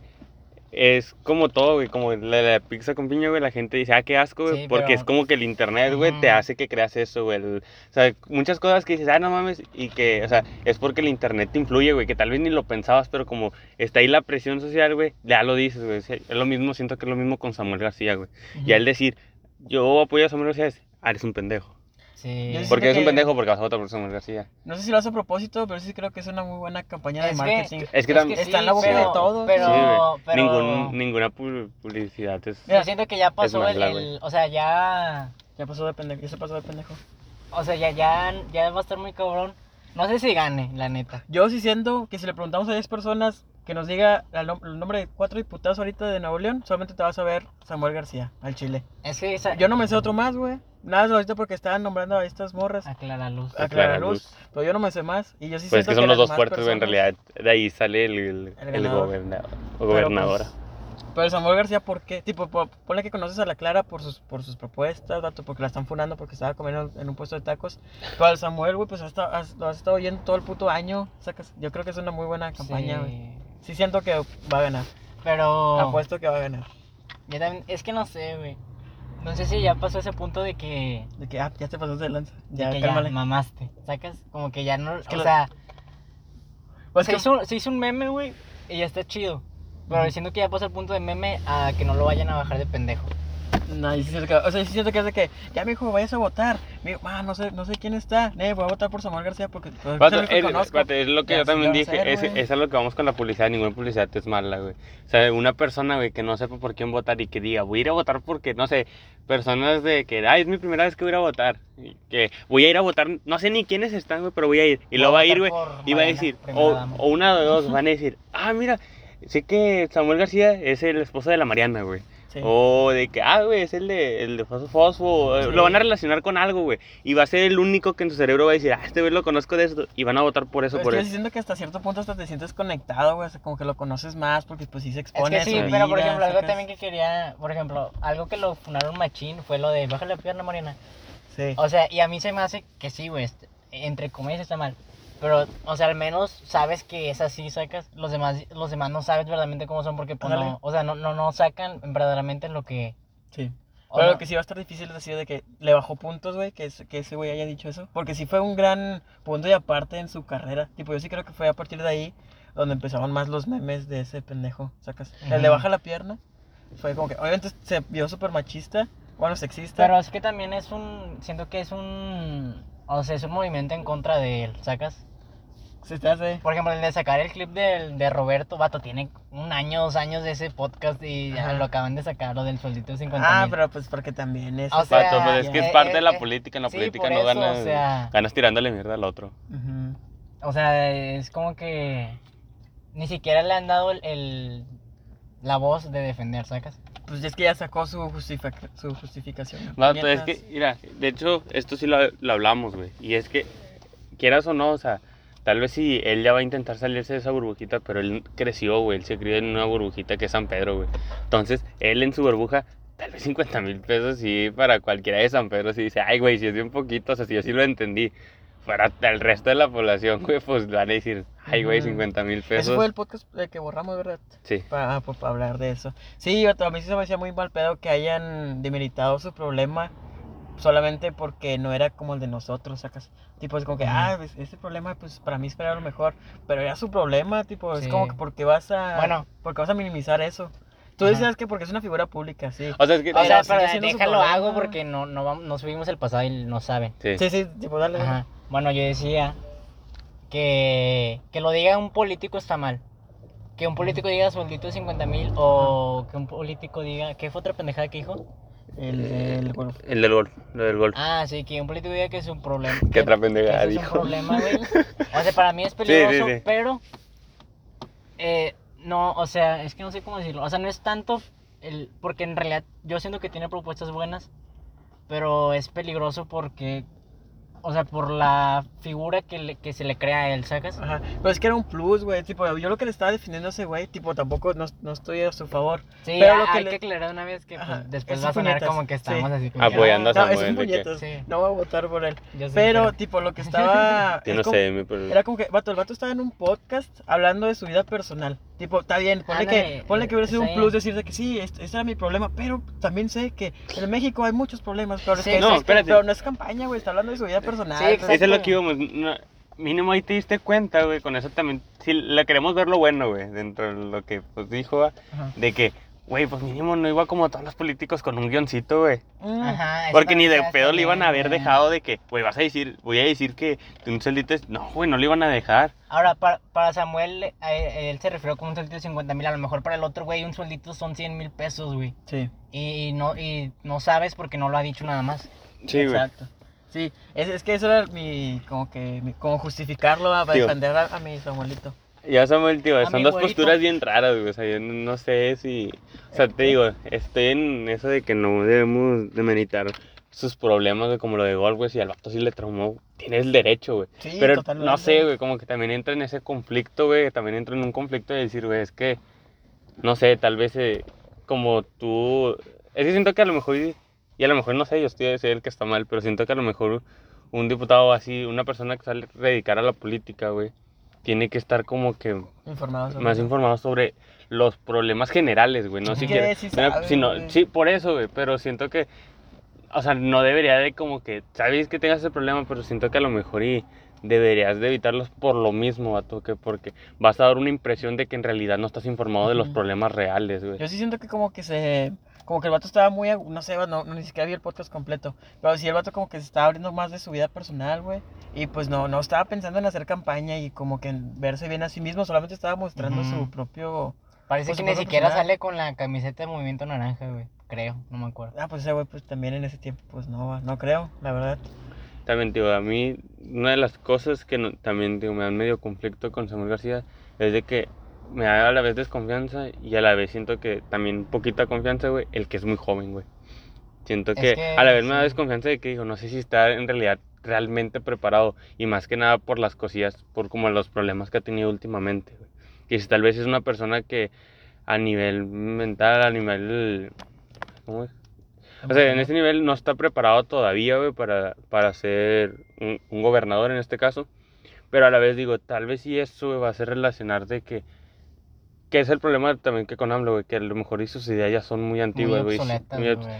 Es como todo, güey, como la, la pizza con piña, güey, la gente dice, ah, qué asco, güey, Sí, porque pero- es como que el internet, güey, te hace que creas eso, güey. el- o sea, muchas cosas que dices, ah, no mames, y que, o sea, es porque el internet te influye, güey, que tal vez ni lo pensabas, pero como está ahí la presión social, güey, ya lo dices, güey. Es lo mismo, siento que es lo mismo con Samuel García, güey. Y al decir, yo apoyo a Samuel García, es, ah, eres un pendejo. Sí. Yo sí Porque eres un pendejo porque vas a votar por Samuel García. No sé si lo hace a propósito, pero sí creo que es una muy buena campaña de Es que- marketing. Es que Está en la boca pero- de todos. Pero, Sí, pero... Ningún- ninguna pu- publicidad es... Yo siento que ya pasó el, o sea, ya, Ya pasó de pendejo, ya se pasó de pendejo. o sea, ya, ya, ya va a estar muy cabrón. No sé si gane, la neta. Yo sí siento que si le preguntamos a 10 personas que nos diga el, nom- el nombre de cuatro diputados ahorita de Nuevo León, solamente te vas a ver Samuel García, al Chile. Es que esa... Yo no me sé otro más, güey. Nada más ahorita porque estaban nombrando a estas morras. Aclara luz. A Clara Luz. Pero yo no me sé más. Y yo sí Pues es que son los las dos fuertes, güey, en personas- realidad. De ahí sale el, el, El el gobernador. o Pero, gobernadora. pues, Pero Samuel García, ¿por qué? Tipo, po- ponle que conoces a la Clara por sus, por sus propuestas, vato, porque la están funando porque estaba comiendo en un puesto de tacos. Pero al Samuel, güey, pues hasta, has- lo has estado oyendo todo el puto año. Sacas, yo creo que es una muy buena campaña, güey. Sí. Sí siento que va a ganar. Pero... Apuesto que va a ganar. yo también- es que no sé, güey. No sé si ya pasó ese punto de que... De que, ah, ya te pasaste de lanza. Ya, que ya mamaste. Sacas como que ya no... que o lo- sea... Pues se, que- hizo, se hizo un meme, güey, y ya está chido. Pero siento que ya pasa el punto de meme a que no lo vayan a bajar de pendejo. No, sí siento que, o sea, sí siento que es de que, ya me dijo, vayas a votar. Me dijo, ah, no sé, no sé quién está. Ne, voy a votar por Samuel García porque pues, Vato, es es, conozco. vato, es lo que yo también dije, hacer, es, es a lo que vamos con la publicidad, ninguna publicidad es mala, güey. O sea, una persona, güey, que no sepa por quién votar y que diga, voy a ir a votar porque, no sé, personas de que, ay, es mi primera vez que voy a ir a votar, y que voy a ir a votar, no sé ni quiénes están, güey, pero voy a ir. Y lo va a ir, güey, y va a decir, o, o una de dos, van a decir, ah, mira, sé que Samuel García es el esposo de la Mariana, güey. Sí. O de que, ah, güey, es el de, el de Fosfo Fosfo. eh, Sí. Lo van a relacionar con algo, güey. Y va a ser el único que en su cerebro va a decir, ah, este güey lo conozco de esto. Y van a votar por eso, Pero es por que yo eso. sí siento que hasta cierto punto hasta te sientes conectado, güey, o sea, como que lo conoces más porque pues sí se Es expone que a sí, su pero por vida, ejemplo, algo también que quería, por ejemplo, algo que lo funaron machín fue lo de baja la pierna, Marina. Sí. O sea, y a mí se me hace que sí, güey, este, entre comillas está mal. Pero, o sea, al menos sabes que es así, sacas. Los demás, los demás no sabes verdaderamente cómo son porque, pues, no, o sea, no, no, no sacan verdaderamente lo que... Sí. Pero no- lo que sí va a estar difícil es decir de que le bajó puntos, güey, que, es- que ese güey haya dicho eso. Porque sí fue un gran punto y aparte en su carrera. Tipo, yo sí creo que fue a partir de ahí donde empezaban más los memes de ese pendejo, sacas. El de Ujú. baja la pierna. Fue como que, obviamente se vio súper machista, bueno, sexista. Pero es que también es un... Siento que es un... O sea, es un movimiento en contra de él, ¿sacas? Se te hace... Por ejemplo, el de sacar el clip del, de Roberto, vato, tiene un año, dos años de ese podcast y ya Ajá. lo acaban de sacar, lo del sueldito de 50 Ah, mil. pero pues porque también es... O sea, Vato, pues es que es eh, parte de la eh, política. En la sí, política por no eso, ganas. o sea- Ganas tirándole mierda al otro. Ujú. O sea, es como que ni siquiera le han dado el, el- la voz de defender, ¿sacas? Pues es que ya sacó su, justifica- su justificación. Vato, es que, mira, de hecho, esto sí lo, lo hablamos, güey. Y es que, quieras o no, o sea, tal vez sí, él ya va a intentar salirse de esa burbujita, pero él creció, güey. Él se crió en una burbujita que es San Pedro, güey. Entonces, él en su burbuja, tal vez 50 mil pesos, sí, para cualquiera de San Pedro, sí dice, ay, güey, si es bien poquito, o sea, si yo sí lo entendí. Para el resto de la población, güey, pues van a decir, ay, güey, Ujú. 50 mil pesos. Ese fue el podcast que borramos, ¿verdad? Sí. Para, pues, para hablar de eso. Sí, a mí sí se me hacía muy mal pedo que hayan demeritado su problema solamente porque no era como el de nosotros, sacas. Tipo, es como que, ah, pues, ese problema, pues para mí era lo mejor. Pero era su problema, tipo, es Sí. como que porque vas a. Bueno. Porque vas a minimizar eso. Tú Ajá. decías que porque es una figura pública, sí. O sea, es que... O sea, pero su déjalo problema. hago porque no, no, vamos, no subimos el pasado y no saben. sí. Sí, sí, tipo, dale. dale. Ajá. Bueno, yo decía que, que lo diga un político está mal. Que un político diga sueldito de 50 mil o que un político diga... ¿Qué fue otra pendejada que dijo? El del golf. El del gol, lo del gol. Ah, sí, que un político diga que es un problema. Qué que- otra que pendejada ese es un dijo. problema, güey. O sea, para mí es sí, peligroso, sí. pero. eh, no, o sea, es que no sé cómo decirlo. O sea, no es tanto. El, porque en realidad yo siento que tiene propuestas buenas, pero es peligroso porque. O sea, por la figura que, le- que se le crea a él, ¿sacas? Ajá. Pero es que era un plus, güey. Tipo, yo lo que le estaba defendiendo a ese güey, tipo, tampoco no, no estoy a su favor. Sí, Pero hay lo que hay le- que aclarar una vez que pues, después es va a sonar puñetas, como que sí. estamos así como. Apoyando a No, Samuel es un que- puñetas. Sí. No voy a votar por él. Yo sé, Pero, tipo, lo que estaba. Yo es no como- sé, mi- pero... Era como que, vato, el vato estaba en un podcast hablando de su vida personal. Tipo, está bien, ponle que, Ándale, ponle que hubiera sido un plus decirte que sí, este, este era mi problema, pero también sé que en México hay muchos problemas, pero, es Sí, que- No, es que- pero no es campaña, güey, está hablando de su vida personal. Sí. Eso es lo que íbamos. no, mínimo ahí te diste cuenta, güey. Con eso también. Si le queremos ver lo bueno, güey. Dentro de lo que pues, dijo, Ajá. de que, güey, pues mínimo no iba como todos los políticos con un guioncito, güey. Mm. Ajá, Porque ni de pedo le iban a haber dejado de que, güey, vas a decir, voy a decir que un celdito es. No, güey, no le iban a dejar. Ahora, para, para Samuel, eh, él se refirió con un sueldito de 50 mil. A lo mejor para el otro, güey, un sueldito son 100 mil pesos, güey. Sí, Y, y no, y no sabes porque no lo ha dicho nada más. Sí, güey. exacto. Sí, es, es que eso era mi, como que, mi- como justificarlo a- para defender a, a mi Samuelito. Ya Samuel, tío, son dos güerito. posturas bien raras, güey. O sea, yo no, sé si. O sea, te digo, estoy en eso de que no debemos demeritar sus problemas, güey, como lo de golf, güey. Si al vato sí le traumó, tienes el derecho, güey. Sí, Pero totalmente. no sé, güey, como que también entra en ese conflicto, güey. También entra en un conflicto de decir, güey, es que. No sé, tal vez eh, como tú. Es que siento que a lo mejor. Y y a lo mejor no sé, yo estoy a decir el que está mal, pero siento que a lo mejor un diputado así, una persona que sale a dedicar a la política, güey, tiene que estar como que Informado sobre más eso. informado sobre los problemas generales, güey, no siquiera. no, sabe, sino- güey. sí, por eso, güey, pero siento que, o sea, no debería de como que, sabes que tengas ese problema, pero siento que a lo mejor y deberías de evitarlos por lo mismo, vato, que porque vas a dar una impresión de que en realidad no estás informado de los problemas reales, güey. Yo sí siento que como que se... Como que el vato estaba muy... No sé, no, no, ni siquiera vi el podcast completo. Pero sí el vato como que se estaba abriendo más de su vida personal, güey. Y pues no, no estaba pensando en hacer campaña y como que en verse bien a sí mismo. Solamente estaba mostrando su propio... Parece Pues, que ni siquiera sale con la camiseta de Movimiento Naranja, güey. Creo, no me acuerdo. Ah, pues ese güey pues también en ese tiempo pues no, no creo, la verdad. También, tío, a mí una de las cosas que no- también, tío, me dan medio conflicto con Samuel García es de que me da a la vez desconfianza y a la vez siento que también poquita confianza, güey, el que es muy joven, güey. Siento que, que, a la vez me da sí. desconfianza de que digo, no sé si está en realidad realmente preparado y más que nada por las cosillas, por como los problemas que ha tenido últimamente, güey. Y si tal vez es una persona que a nivel mental, a nivel... ¿Cómo es? O sea, en ese nivel no está preparado todavía, güey, para, para ser un, un gobernador en este caso. Pero a la vez digo, tal vez si eso güey, va a ser relacionar de que... Que es el problema también que con AMLO, güey, que a lo mejor y sus ideas ya son muy antiguas, Muy güey. obsoletas, muy obs- güey.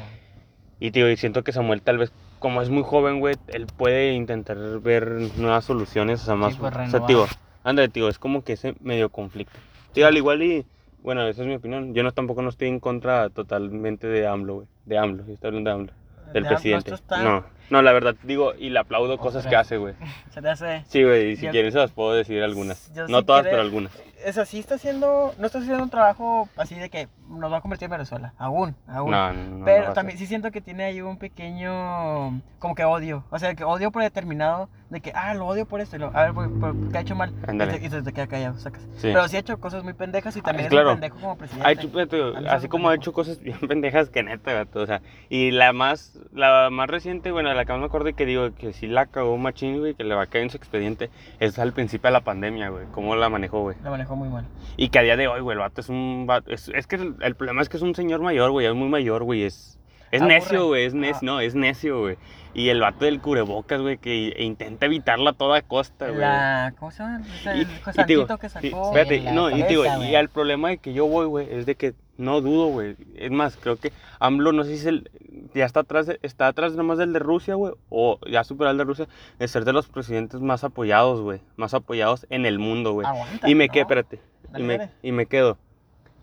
Y tío, y siento que Samuel tal vez, como es muy joven, güey, él puede intentar ver nuevas soluciones, o sea, más... pues, o sea, tío, ándale, tío, es como que ese medio conflicto. Tío, al igual y... Bueno, esa es mi opinión. Yo no tampoco no estoy en contra totalmente de AMLO, güey. De AMLO, yo estoy hablando de AMLO. Del Ya, presidente. está- No, no, la verdad, digo, y le aplaudo cosas que hace, güey. Se te hace... Sí, güey, y si Yo- quieren se las puedo decir algunas. Yo No sí todas, creo- pero algunas. O sea, sí está haciendo... No está haciendo un trabajo así de que nos va a convertir en Venezuela. Aún, aún. No, no. Pero no también sí siento que tiene ahí un pequeño, como que odio, o sea, que odio por determinado, de que, ah, lo odio por esto, y lo, a ver, por, por- ¿qué ha hecho mal? Ándale. Y y te- queda callado, sacas. Sí. Pero sí ha hecho cosas muy pendejas y también es claro. un pendejo como presidente. Ha hecho, pero, A mí se así como ha hecho cosas bien pendejas que neta, gato, o sea, y la más, la más reciente, bueno, la que más me acuerdo y que digo que sí la cagó machín, güey, que le va a caer en su expediente, es al principio de la pandemia, güey, cómo la manejó, güey, Lo manejó muy mal. y que a día de hoy, güey, el vato es un, vato- es, es que el, el problema es que es un señor mayor, güey, es muy mayor, güey, es, es Aburre. necio, güey, es Ah. necio, no, es necio, güey, y el vato del cubrebocas, güey, que e intenta evitarla a toda costa, güey. La, ¿cómo se llama? Y- el y digo, que Sí, sacó. espérate, no, y, digo, cabeza, y al problema de que yo voy, güey, es de que no dudo, güey. Es más, creo que AMLO, no sé si es el, ya está atrás, de- está atrás nomás del de Rusia, güey, o ya superó al de Rusia, de ser de los presidentes más apoyados, güey, más apoyados en el mundo, güey. Y me ¿no? quedo, espérate, y me, dale. y me quedo.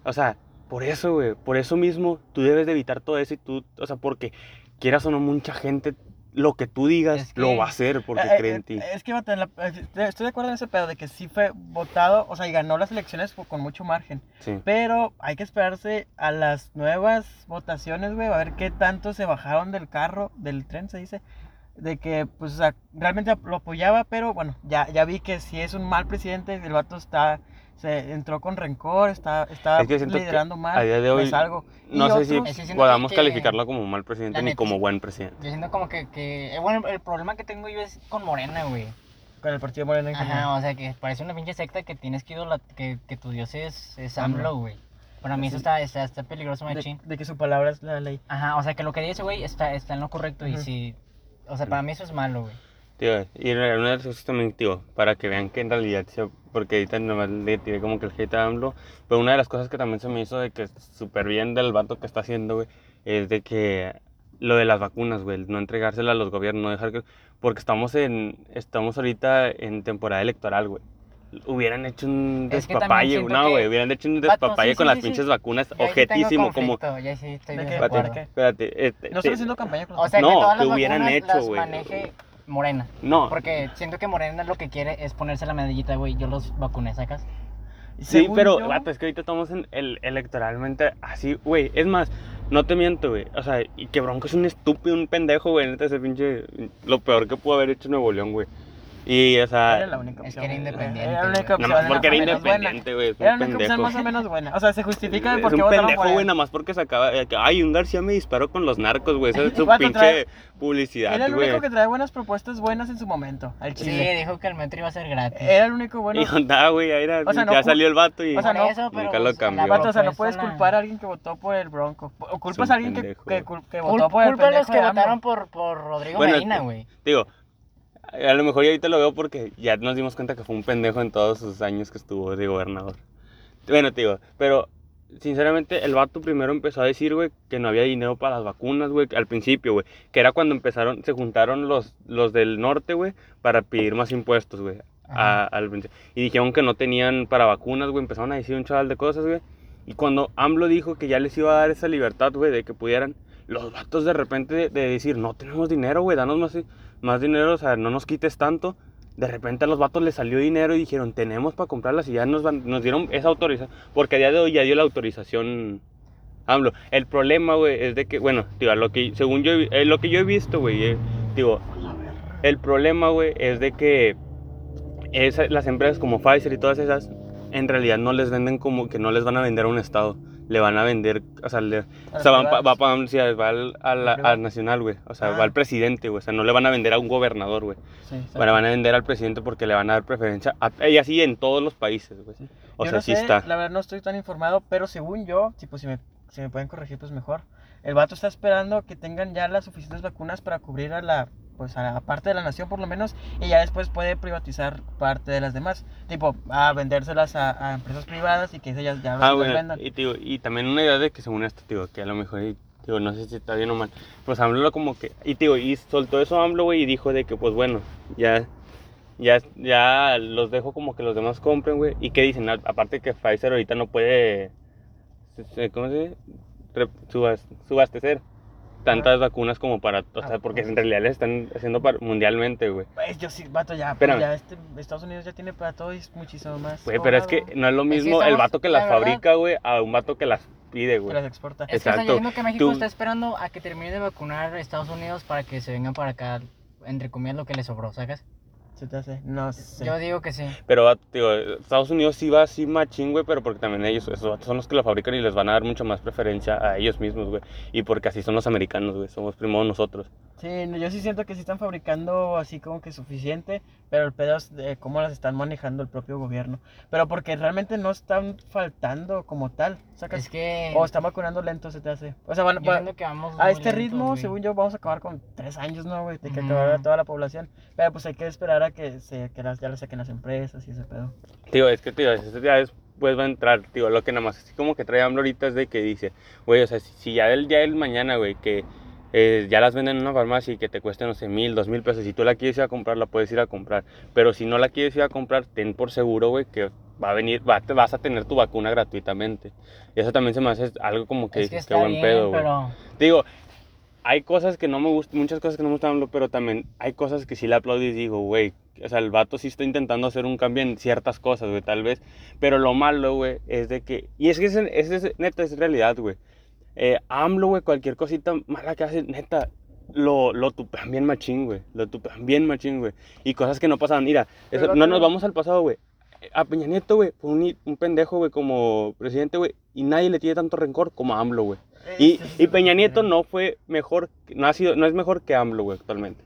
O sea, por eso, güey, por eso mismo, tú debes de evitar todo eso y tú, o sea, porque quieras o no, mucha gente lo que tú digas Es lo va a hacer porque Eh, cree eh, en ti. Es que, eh, estoy de acuerdo en ese pedo de que sí fue votado, o sea, y ganó las elecciones con mucho margen. Sí. Pero hay que esperarse a las nuevas votaciones, güey, a ver qué tanto se bajaron del carro, del tren, se dice. De que, pues, o sea, realmente lo apoyaba, pero bueno, ya, ya vi que si es un mal presidente, el vato está, se entró con rencor, está, está Es que siento que liderando mal, a día de hoy salgo. Y No sé si otros- siento podamos que- calificarlo como mal presidente ni neta, como buen presidente. Yo siento como que, que eh, bueno, el problema que tengo yo es con Morena, güey. Con el partido Morena en general. Ajá, o sea, que parece una pinche secta que tienes que idolat que, que tu dios es, es AMLO. Güey. Para mí eso está, está, está peligroso, de, machín. de que su palabra es la ley. Ajá, o sea, que lo que dice ese güey está, está en lo correcto y si... O sea, para mí eso es malo, güey. Tío, y una de las cosas también, tío, para que vean que en realidad, porque ahorita nomás le tiré como que el hate a AMLO, pero una de las cosas que también se me hizo de que súper bien del vato que está haciendo, güey, es de que lo de las vacunas, güey, no entregárselas a los gobiernos, no dejar que, porque estamos en, estamos ahorita en temporada electoral, güey. Hubieran hecho un Es que también despapalle, no, que- güey, hubieran hecho un despapalle sí, con sí, las sí, sí. pinches vacunas, objetísimo, como, ya sí estoy ¿De de qué? acuerdo. ¿Para qué? espérate, este, No estoy te- haciendo campaña con los O sea, No, que todas que las hubieran vacunas hecho, las güey. maneje Morena. no, Porque siento que Morena lo que quiere es ponerse la medallita, güey. Yo los vacuné, ¿sacas? Sí, Según pero, yo- vato, es que ahorita estamos en el, electoralmente así, güey. Es más, no te miento, güey. O sea, y que Bronco es un estúpido, un pendejo, güey. Neta, ese pinche. Lo peor que pudo haber hecho Nuevo León, güey. Y, o sea. Era la única Es opción. que era independiente, Era la única güey. opción. Nada más porque era independiente, güey. Es Era un la única opción pendejo. más o menos buena. O sea, se justifica Es por qué un votaron pendejo, por él. güey, nada más porque se acaba. Ay, un García me disparó con los narcos, güey. Esa es su pinche trae- publicidad, Era el güey. único que trae buenas propuestas buenas en su momento, al Sí, Chile. dijo que el metro iba a ser gratis. Era el único bueno. Y onda, güey, ahí era, O sea, no ya salió el vato y. o sea, no- eso, pero, nunca lo pues, cambió. Vato, o sea, no puedes culpar a alguien que votó por el Bronco. O culpas a alguien que, pendejo, güey. votó por el culpa a los pendejo que de votaron por, por Rodrigo Medina, güey. Digo, a lo mejor ya ahorita lo veo porque ya nos dimos cuenta que fue un pendejo en todos sus años que estuvo de gobernador. Bueno, te digo, pero sinceramente el vato primero empezó a decir, güey, que no había dinero para las vacunas, güey, al principio, güey. Que era cuando empezaron, se juntaron los, los del norte, güey, para pedir más impuestos, güey. al principio. Y dijeron que no tenían para vacunas, güey. Empezaron a decir un chaval de cosas, güey. Y cuando AMLO dijo que ya les iba a dar esa libertad, güey, de que pudieran, los vatos de repente de, de decir, no tenemos dinero, güey, danos más, más dinero, o sea, no nos quites tanto. De repente a los vatos les salió dinero y dijeron, tenemos para comprarlas y ya nos, van- nos dieron esa autorización. Porque a día de hoy ya dio la autorización AMLO. El problema, güey, es de que, bueno, digo, lo que, según yo, eh, lo que yo he visto, güey, eh, digo, el problema, güey, es de que esa- las empresas como Pfizer y todas esas, en realidad no les venden como que no les van a vender a un estado. Le van a vender, o sea, le- o sea, va, o sea, va al, al nacional, güey. O sea, Ah. va al presidente, güey. O sea, no le van a vender a un gobernador, güey. Sí. Bueno, van a vender al presidente porque le van a dar preferencia. A, y así en todos los países, güey. O Yo sea, no sí sé, está. La verdad no estoy tan informado, pero según yo, si, pues, si, me, si me pueden corregir, pues mejor. El vato está esperando que tengan ya las suficientes vacunas para cubrir a la pues a la parte de la nación por lo menos y ya después puede privatizar parte de las demás. Tipo a vendérselas a, a empresas privadas y que ellas ya, Ah, bueno, vendan. y, tío, y también una idea de que según esto, tío, que a lo mejor, tío, no sé si está bien o mal, pues AMLO como que, y tío, y soltó eso AMLO, güey, y dijo de que, pues bueno, ya, ya, ya los dejo como que los demás compren, güey, y qué dicen, aparte que Pfizer ahorita no puede, se- ¿cómo se dice? Subas- subastecer tantas vacunas como para, o sea, porque en realidad les están haciendo para- mundialmente, güey. pues yo sí vato ya pues, Espérame. ya este Estados Unidos ya tiene para todo y es muchísimo más Güey, pero es que no es lo que mismo el estamos- vato que la las fabrica, güey, a un vato que las pide, que güey. las exporta Es que están Exacto. diciendo que México Tú- está esperando a que termine de vacunar a Estados Unidos para que se vengan para acá, entre comillas, lo que les sobró, ¿sacas? Se te hace no sé Yo digo que sí. Pero, digo, Estados Unidos sí va así machín, güey, pero porque también ellos, esos vatos son los que lo fabrican y les van a dar mucho más preferencia a ellos mismos, güey. Y porque así son los americanos, güey, somos primos nosotros. Sí, no, yo sí siento que sí están fabricando así como que suficiente, pero el pedo es de cómo las están manejando el propio gobierno. Pero porque realmente no están faltando como tal. ¿sacas? Es que. O están vacunando lento, se te hace. O sea, van, va- que vamos a este lentos, ritmo, güey. según yo, vamos a acabar con tres años, ¿no, güey? De que Ujú. acabara toda la población. Pero pues hay que esperar a que, se, que las, ya lo saquen las empresas y ese pedo. Tío, es que, tío, eso ya después va a entrar, tío, lo que nada más así como que trae AMLO ahorita es de que dice, güey, o sea, si, si ya el día del mañana, güey, que eh, ya las venden en una farmacia y que te cueste, no sé, mil, dos mil pesos, si tú la quieres ir a comprar, la puedes ir a comprar. Pero si no la quieres ir a comprar, ten por seguro, güey, que va a venir, va, te vas a tener tu vacuna gratuitamente. Y eso también se me hace algo como que, Es que está buen bien, pedo, güey. pero. Digo, hay cosas que no me gustan, muchas cosas que no me gustan, pero también hay cosas que sí le aplaudo y digo, güey, o sea, el vato sí está intentando hacer un cambio en ciertas cosas, güey, tal vez. Pero lo malo, güey, es de que, y es que es, es, es- neta, es realidad, güey. Eh, AMLO, güey, cualquier cosita mala que hace, neta, lo, lo tupean bien machín, güey. Lo tupean bien machín, güey. Y cosas que no pasaban. Mira, eso- no no- nos vamos al pasado, güey. A Peña Nieto, güey, fue un, un pendejo, güey, como presidente, güey. Y nadie le tiene tanto rencor como a AMLO, güey. Y, Este, y Peña Nieto no fue mejor, no, ha sido, no es mejor que AMLO, güey, actualmente.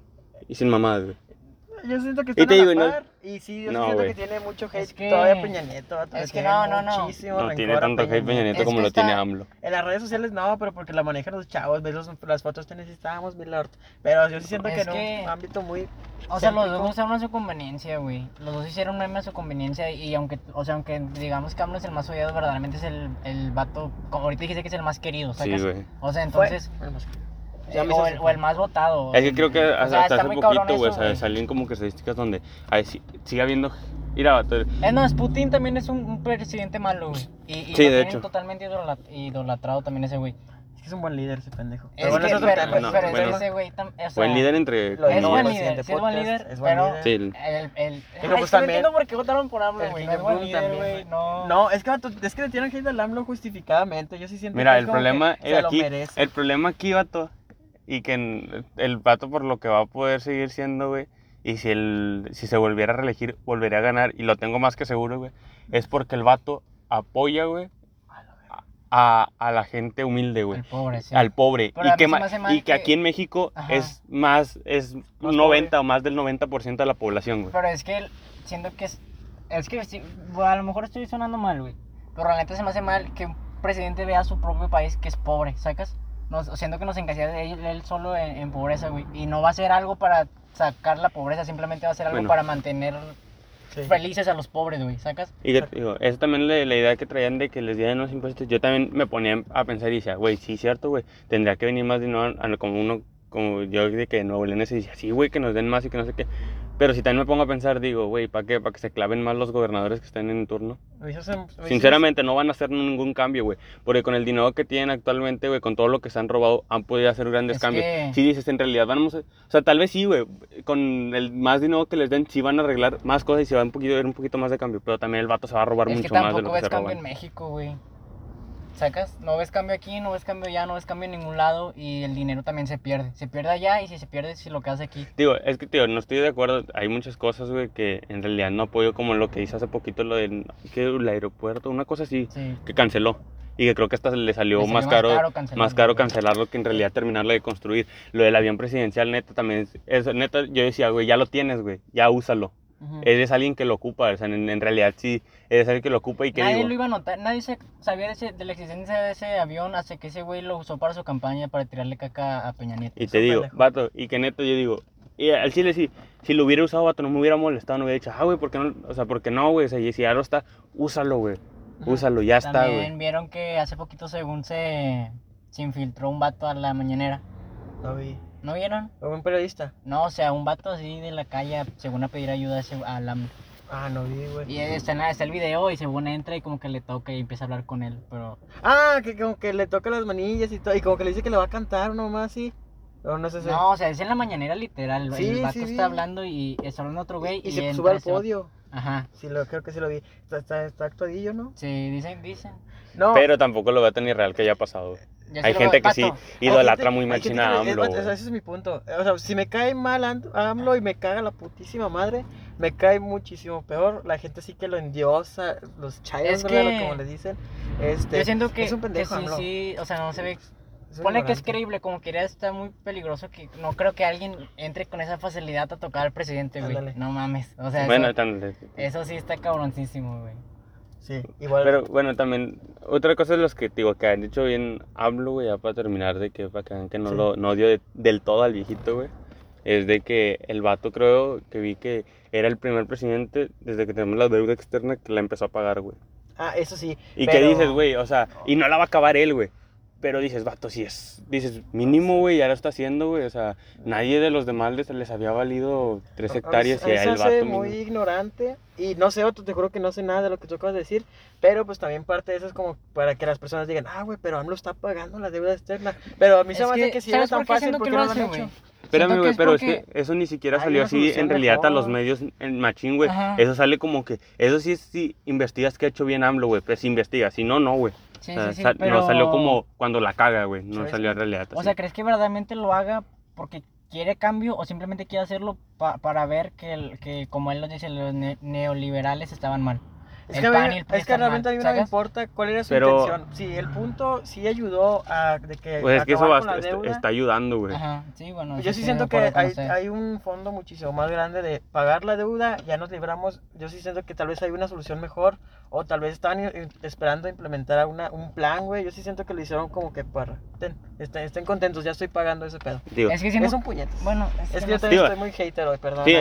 Y sin mamadas, güey. Yo siento que Y están te a la digo, y no- par, y sí, yo sí No, siento güey. que tiene mucho hate Es que- todavía Peña Nieto. es que tiene no, no, no. muchísimo No tiene tanto hate Peña Nieto Es como lo tiene está- AMLO. En las redes sociales no, pero porque la manejan los chavos, ves los- las fotos que necesitábamos, mi lord. Pero yo sí siento Es que en que- un ámbito muy... O sea, los dos usaron a su conveniencia, güey. Los dos hicieron meme a su conveniencia y aunque, o sea, aunque digamos que AMLO es el más odiado, verdaderamente es el, el vato, como ahorita dijiste que es el más querido, Sí, ¿sacas? güey. O sea, Fue- entonces, eh, ya me o, el, o más votado. Es que creo que O hasta, sea, hasta hace poquito, güey, eso, sa- salían como que estadísticas donde ay, sí- sigue habiendo... Mira, vato, Es más, Putin también es un, un presidente malo, güey. Y, y Sí, lo de tienen hecho. totalmente idola- idolatrado también ese güey. Es que es un buen líder ese pendejo. Es Pero bueno, que, es otro pero, tema. no, pero es que bueno. ese güey tam- o sea, buen líder entre... Lo Es digo, buen el líder, sí es buen líder, es buen pero líder. Sí, el- el, Ay, pues no también- entiendo por qué votaron por AMLO, güey. No es buen líder, güey. No. No, que, vato, es que le tiran hate al AMLO justificadamente. Yo sí siento Mira, que el problema que es se lo aquí, merece. el problema aquí, vato, y que el vato por lo que va a poder seguir siendo, güey, y si el, si se volviera a reelegir, volvería a ganar, y lo tengo más que seguro, güey, es porque el vato apoya, güey, a, a la gente humilde, güey. El pobre, sí. Al pobre. Pero Y que, y aquí en México Ajá. es más, es Más 90 o más del 90% de la población, güey. Pero es que siento que es. Es que a lo mejor estoy sonando mal, güey. Pero la neta se me hace mal que un presidente vea a su propio país que es pobre, ¿sacas? Nos, siento que nos encasilla de él, él solo en, en pobreza, güey. Y no va a hacer algo para sacar la pobreza, simplemente va a hacer algo Bueno. para mantener Sí. felices a los pobres, güey, ¿sacas? Y que, digo, eso también la, la idea que traían de que les dieran los impuestos, yo también me ponía a pensar y decía, güey, sí, cierto, güey, tendría que venir más dinero a- como uno, como yo de que Nuevo León se decía, sí, güey, que nos den más y que no sé qué. Pero si también me pongo a pensar, digo, güey, ¿para qué? ¿Para que se claven más los gobernadores que están en turno? Sinceramente, no van a hacer ningún cambio, güey. Porque con el dinero que tienen actualmente, güey, con todo lo que se han robado, han podido hacer grandes Es cambios. que- Si dices, en realidad, vamos a... O sea, tal vez sí, güey. Con el más dinero que les den, sí van a arreglar más cosas y se va a ver un poquito más de cambio. Pero también el vato se va a robar es mucho más de lo que se cambio en roban. México, güey. ¿Sacas? No ves cambio aquí, no ves cambio allá, no ves cambio en ningún lado y el dinero también se pierde. Se pierde allá y si se pierde, si lo que hace aquí. Digo, es que, tío, no estoy de acuerdo. Hay muchas cosas, güey, que en realidad no apoyo, como lo que hizo hace poquito, lo del que el aeropuerto, una cosa así, Sí. que canceló. Y que creo que hasta le salió, Le salió más más caro, caro más caro cancelarlo que en realidad terminarlo de construir. Lo del avión presidencial, neta, también es, es- neta, yo decía, güey, ya lo tienes, güey, ya úsalo. Ujú. Eres alguien que lo ocupa, o sea, en, en realidad sí, eres alguien que lo ocupa y que Nadie digo, lo iba a notar, nadie se sabía de, ese- de la existencia de ese avión hasta que ese güey lo usó para su campaña para tirarle caca a Peña Nieto. y te digo, pendejo. vato, y que neta yo digo, y al chile sí, si lo hubiera usado, vato, no me hubiera molestado, no hubiera dicho, ah, güey, ¿por qué no? O sea, ¿por qué no, güey? O sea, y si ya lo está, úsalo, güey, úsalo, ya está, También güey. vieron que hace poquito según se, se infiltró un vato a la mañanera. Lo vi. ¿No vieron? Fue un periodista. No, o sea, un vato así de la calle, según a pedir ayuda a la... Ah, no vi, güey. Y está, en la- está el video y según entra y como que le toca y empieza a hablar con él, pero... Ah, que como que le toca las manillas y todo. Y como que le dice que le va a cantar nomás, sí. O no sé si. No, o sea, es en la mañanera literal. Sí, el vato sí vi. está hablando y está hablando otro güey y, y, y se entra sube al podio. Ajá. Sí, lo, creo que sí lo vi. Está, está, está actuadillo, ¿no? Sí, dicen, dicen. No. Pero tampoco lo veo tan irreal que haya pasado, Yo Hay gente que sí idolatra gente- muy hay machín gente a que le- AMLO, es- güey. o sea, ese es mi punto. O sea, si me cae mal AMLO y me caga la putísima madre, me cae muchísimo peor. La gente sí que lo endiosa, los chayos, que- como le dicen. Este, Yo siento que, es un que pendejo, sí, AMLO. sí, o sea, no se ve... Pone que es creíble, como que ya está muy peligroso que no creo que alguien entre con esa facilidad a tocar al presidente, güey. Ándale. No mames. O sea, Bueno, eso, eso sí está cabroncísimo, güey. Sí, igual. Pero bueno, también, otra cosa de los que digo que han dicho bien hablo, güey, ya para terminar, de que para que vean que no Sí. lo no odio de- del todo al viejito, güey. Es de que el vato creo que vi que era el primer presidente desde que tenemos la deuda externa que la empezó a pagar, güey. Ah, eso sí. Y pero- que dices, güey, o sea, y no la va a acabar él, güey. Pero dices, vato, si es, dices, mínimo, güey, ya lo está haciendo, güey. O sea, nadie de los demás les, les había valido tres hectáreas y Ahí a se el vato. muy mínimo. ignorante. Y no sé, otro, te juro que no sé nada de lo que tú acabas de decir. Pero pues también parte de eso es como para que las personas digan, ah, güey, pero AMLO está pagando la deuda externa. Pero a mí se me hace que, si era ¿sabes tan fácil, siento ¿por que qué lo no lo han hecho? Espérame, güey, es pero porque- es que eso ni siquiera salió así en realidad a los medios en machín, güey. Eso sale como que, eso sí es si investigas que ha hecho bien AMLO, güey. Pues si investigas, si no, no, güey. Sí, O sea, sí, sí, sal- pero... No salió como cuando la caga, güey. No ¿Sabes salió en realidad. O así. sea, ¿crees que verdaderamente lo haga porque quiere cambio o simplemente quiere hacerlo pa- para ver que, el- que, como él lo dice, los ne- neoliberales estaban mal? Es El que, PAN y el es que están realmente a mí no me importa cuál era su Pero- intención. Sí, el punto sí ayudó a de que Pues es que eso va- con la está, deuda. está ayudando, güey. Ajá, sí, bueno. Yo sí siento que hay, hay un fondo muchísimo más grande de pagar la deuda, ya nos libramos. Yo sí siento que tal vez hay una solución mejor, o tal vez estaban i- esperando implementar una, un plan, güey. Yo sí siento que lo hicieron como que para. Ten, estén, estén contentos, ya estoy pagando ese pedo. Digo, Es que siento... Es un puñete. Bueno, Es es que que yo no sé. también Digo, estoy muy hater hoy, perdón. Sí,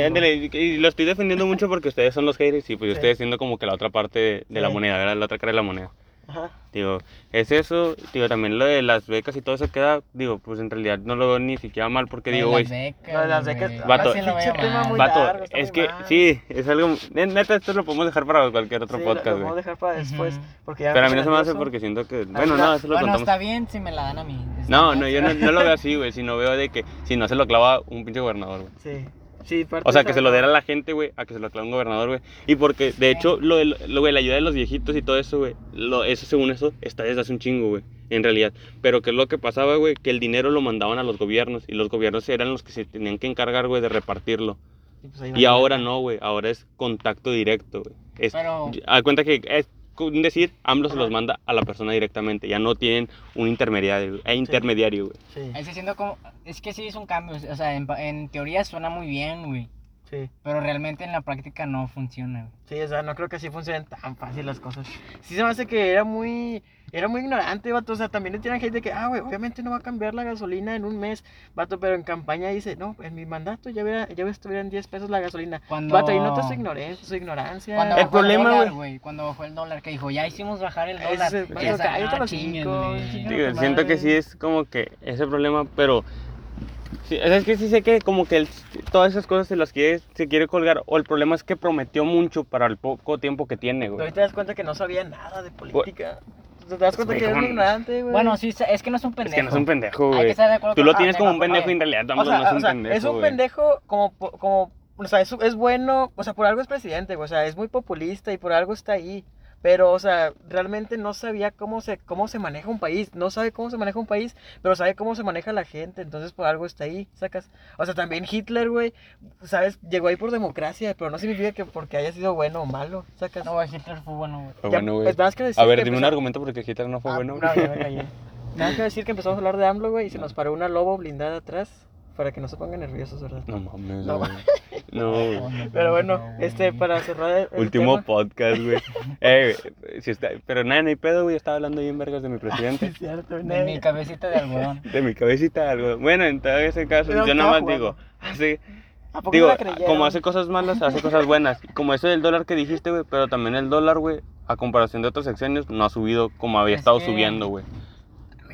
y lo estoy defendiendo mucho porque ustedes son los haters y pues yo Sí. estoy haciendo como que la otra parte de, de la Sí. moneda, ¿verdad? La otra cara de la moneda. Ajá. Digo, es eso, digo, también lo de las becas y todo eso queda, digo, pues en realidad no lo veo ni siquiera mal porque Lo de digo, las güey, becas, Lo de las becas, güey. Vato, sí lo vato, largo, es que mal. sí, es algo, neta, esto lo podemos dejar para cualquier otro Sí, lo- lo podcast, vamos a güey. dejar para después. Ujú. Porque ya Pero a mí no se me hace porque siento que, mí bueno, la- no, eso lo Bueno, contamos. está bien si me la dan a mí. No, bien. no, yo no, no lo veo así, güey, sino veo de que si no se lo clava un pinche gobernador, güey. Sí. Sí, parte O sea, que se lo diera a la gente, güey, a que se lo clave un gobernador, güey. Y porque, de hecho, lo, de- lo, güey, la ayuda de los viejitos y todo eso, güey, eso según eso, está desde hace un chingo, güey, en realidad. Pero ¿qué es lo que pasaba, güey? Que el dinero lo mandaban a los gobiernos y los gobiernos eran los que se tenían que encargar, güey, de repartirlo. Sí, pues Y ahora no, güey, ahora es contacto directo, güey. Es, Pero- Haz cuenta que es decir, AMLO se los manda a la persona directamente, ya no tienen un intermediario, eh, intermediario, güey. Sí, Es que siento como... Es que sí es un cambio. O sea, en, en teoría suena muy bien, güey. sí. Pero realmente en la práctica no funciona, güey. Sí, o sea, no creo que así funcionen tan fácil las cosas. Sí se me hace que era muy, era muy ignorante, vato. O sea, también le tiran gente que, ah, güey, obviamente no va a cambiar la gasolina en un mes, vato, pero en campaña dice, no, en mi mandato ya, hubiera, ya estuvieran 10 pesos la gasolina. Cuando... Vato, y nota su ignorancia, su ignorancia. Cuando El bajó problema, dólar, güey. Cuando bajó el dólar, que dijo, ya hicimos bajar el Ese, dólar. vato, Ya sa- cállate no, los Digo, siento que sí es como que ese problema, pero sí, o sea, es que sí sé que como que él, todas esas cosas se las quiere, se quiere colgar, o el problema es que prometió mucho para el poco tiempo que tiene, güey. ahorita te das cuenta que no sabía nada de política. Te das cuenta Güey, que eres ¿cómo un no? ignorante, güey. Bueno, sí, es que no es un Es pendejo. que no es un pendejo, Hay que güey. estar de acuerdo Tú lo tienes como un pendejo y en realidad no es un pendejo, es un güey. pendejo como, po- como, o sea, es, es bueno, o sea, por algo es presidente, güey, o sea, es muy populista y por algo está ahí. Pero, o sea, realmente no sabía cómo se, cómo se maneja un país. No sabe cómo se maneja un país, pero sabe cómo se maneja la gente. Entonces, por algo está ahí, sacas. O sea, también Hitler, güey, ¿sabes? Llegó ahí por democracia, pero no significa que porque haya sido bueno o malo, sacas. No, Hitler fue bueno, güey. Fue bueno, güey. pues, más que decir A ver, que dime un argumento porque Hitler no fue Ah, bueno. No, ya me callé. Nada que decir que empezamos a hablar de AMLO, güey, y se nos paró una lobo blindada atrás para que no se pongan nerviosos, ¿verdad? No mames, No. güey. No, güey. Pero bueno, este, para cerrar el, Último tema- podcast, güey. Eh, güey, si está, pero nada, no hay pedo, güey. Estaba hablando bien vergas de mi presidente. es cierto, De mi cabecita de algodón. De mi cabecita, algo. Bueno, en todo ese caso, Pero yo nada más jugando. digo, hace, ¿A poco digo, no como hace cosas malas, hace cosas buenas. Como eso del dólar que dijiste, güey, pero también el dólar, güey, a comparación de otros sexenios, no ha subido como había Es estado que- subiendo, güey.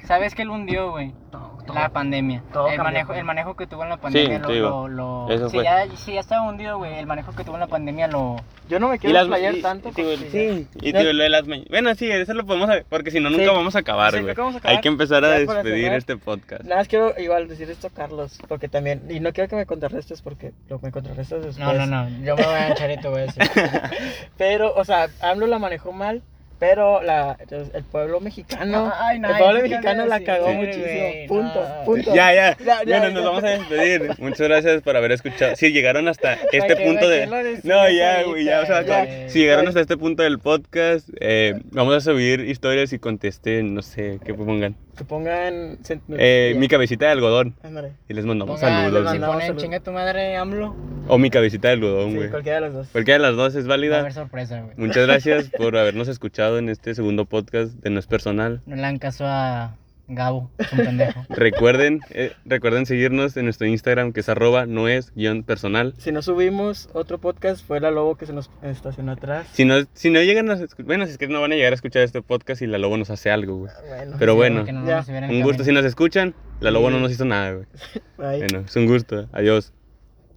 ¿Sabes qué lo hundió, güey? Todo, todo. La pandemia. todo el, cambió, manejo, el manejo que tuvo en la pandemia lo, te digo, lo, lo- eso si fue. Ya, si ya estaba hundido, güey. El manejo que tuvo en la pandemia lo. Yo no me Y quiero las, explayar y- tanto. y digo, porque sí, y digo, lo de las Bueno, sí, eso lo podemos porque si no, nunca Sí. vamos a acabar, Sí, güey. nunca vamos a acabar. Hay que empezar a despedir este podcast. Nada más quiero igual decir esto, Carlos, porque también, y no quiero que me contrarrestes porque lo me contrarrestas después. No, no, no. Yo me voy a echar esto, güey. Pero, o sea, AMLO la manejó mal, pero la, el pueblo mexicano, Ay, no, el pueblo mexicano no, la cagó sí, muchísimo. güey, punto, no. punto. Ya, ya. Ya, ya, bueno, ya. nos vamos a despedir. Muchas gracias por haber escuchado. Si llegaron hasta este qué- punto de. No, ya, güey, ya. O sea, como- si llegaron hasta este punto del podcast, eh, vamos a subir historias y contesten, no sé, qué pongan. Que pongan. Eh, mi cabecita de algodón. Y les mandamos Pongan- saludos. Si güey. mandamos ponen saludos. chinga tu madre, AMLO, O mi cabecita de algodón, Sí, güey. cualquiera de los dos. Cualquiera de las dos es va a válida. haber sorpresa, güey. Muchas gracias por habernos escuchado en este segundo podcast de No es Personal. No le dan caso a Gabo, es un pendejo. Recuerden, eh, recuerden seguirnos en nuestro Instagram que es arroba no es guion personal. Si no subimos otro podcast, fue la lobo que se nos estacionó atrás. Si no, si no llegan a bueno, si es que no van a llegar a escuchar este podcast y la lobo nos hace algo, güey. Bueno, Pero Sí, bueno, no un gusto si nos escuchan. La lobo no nos hizo nada, güey. Bueno, es un gusto. Adiós.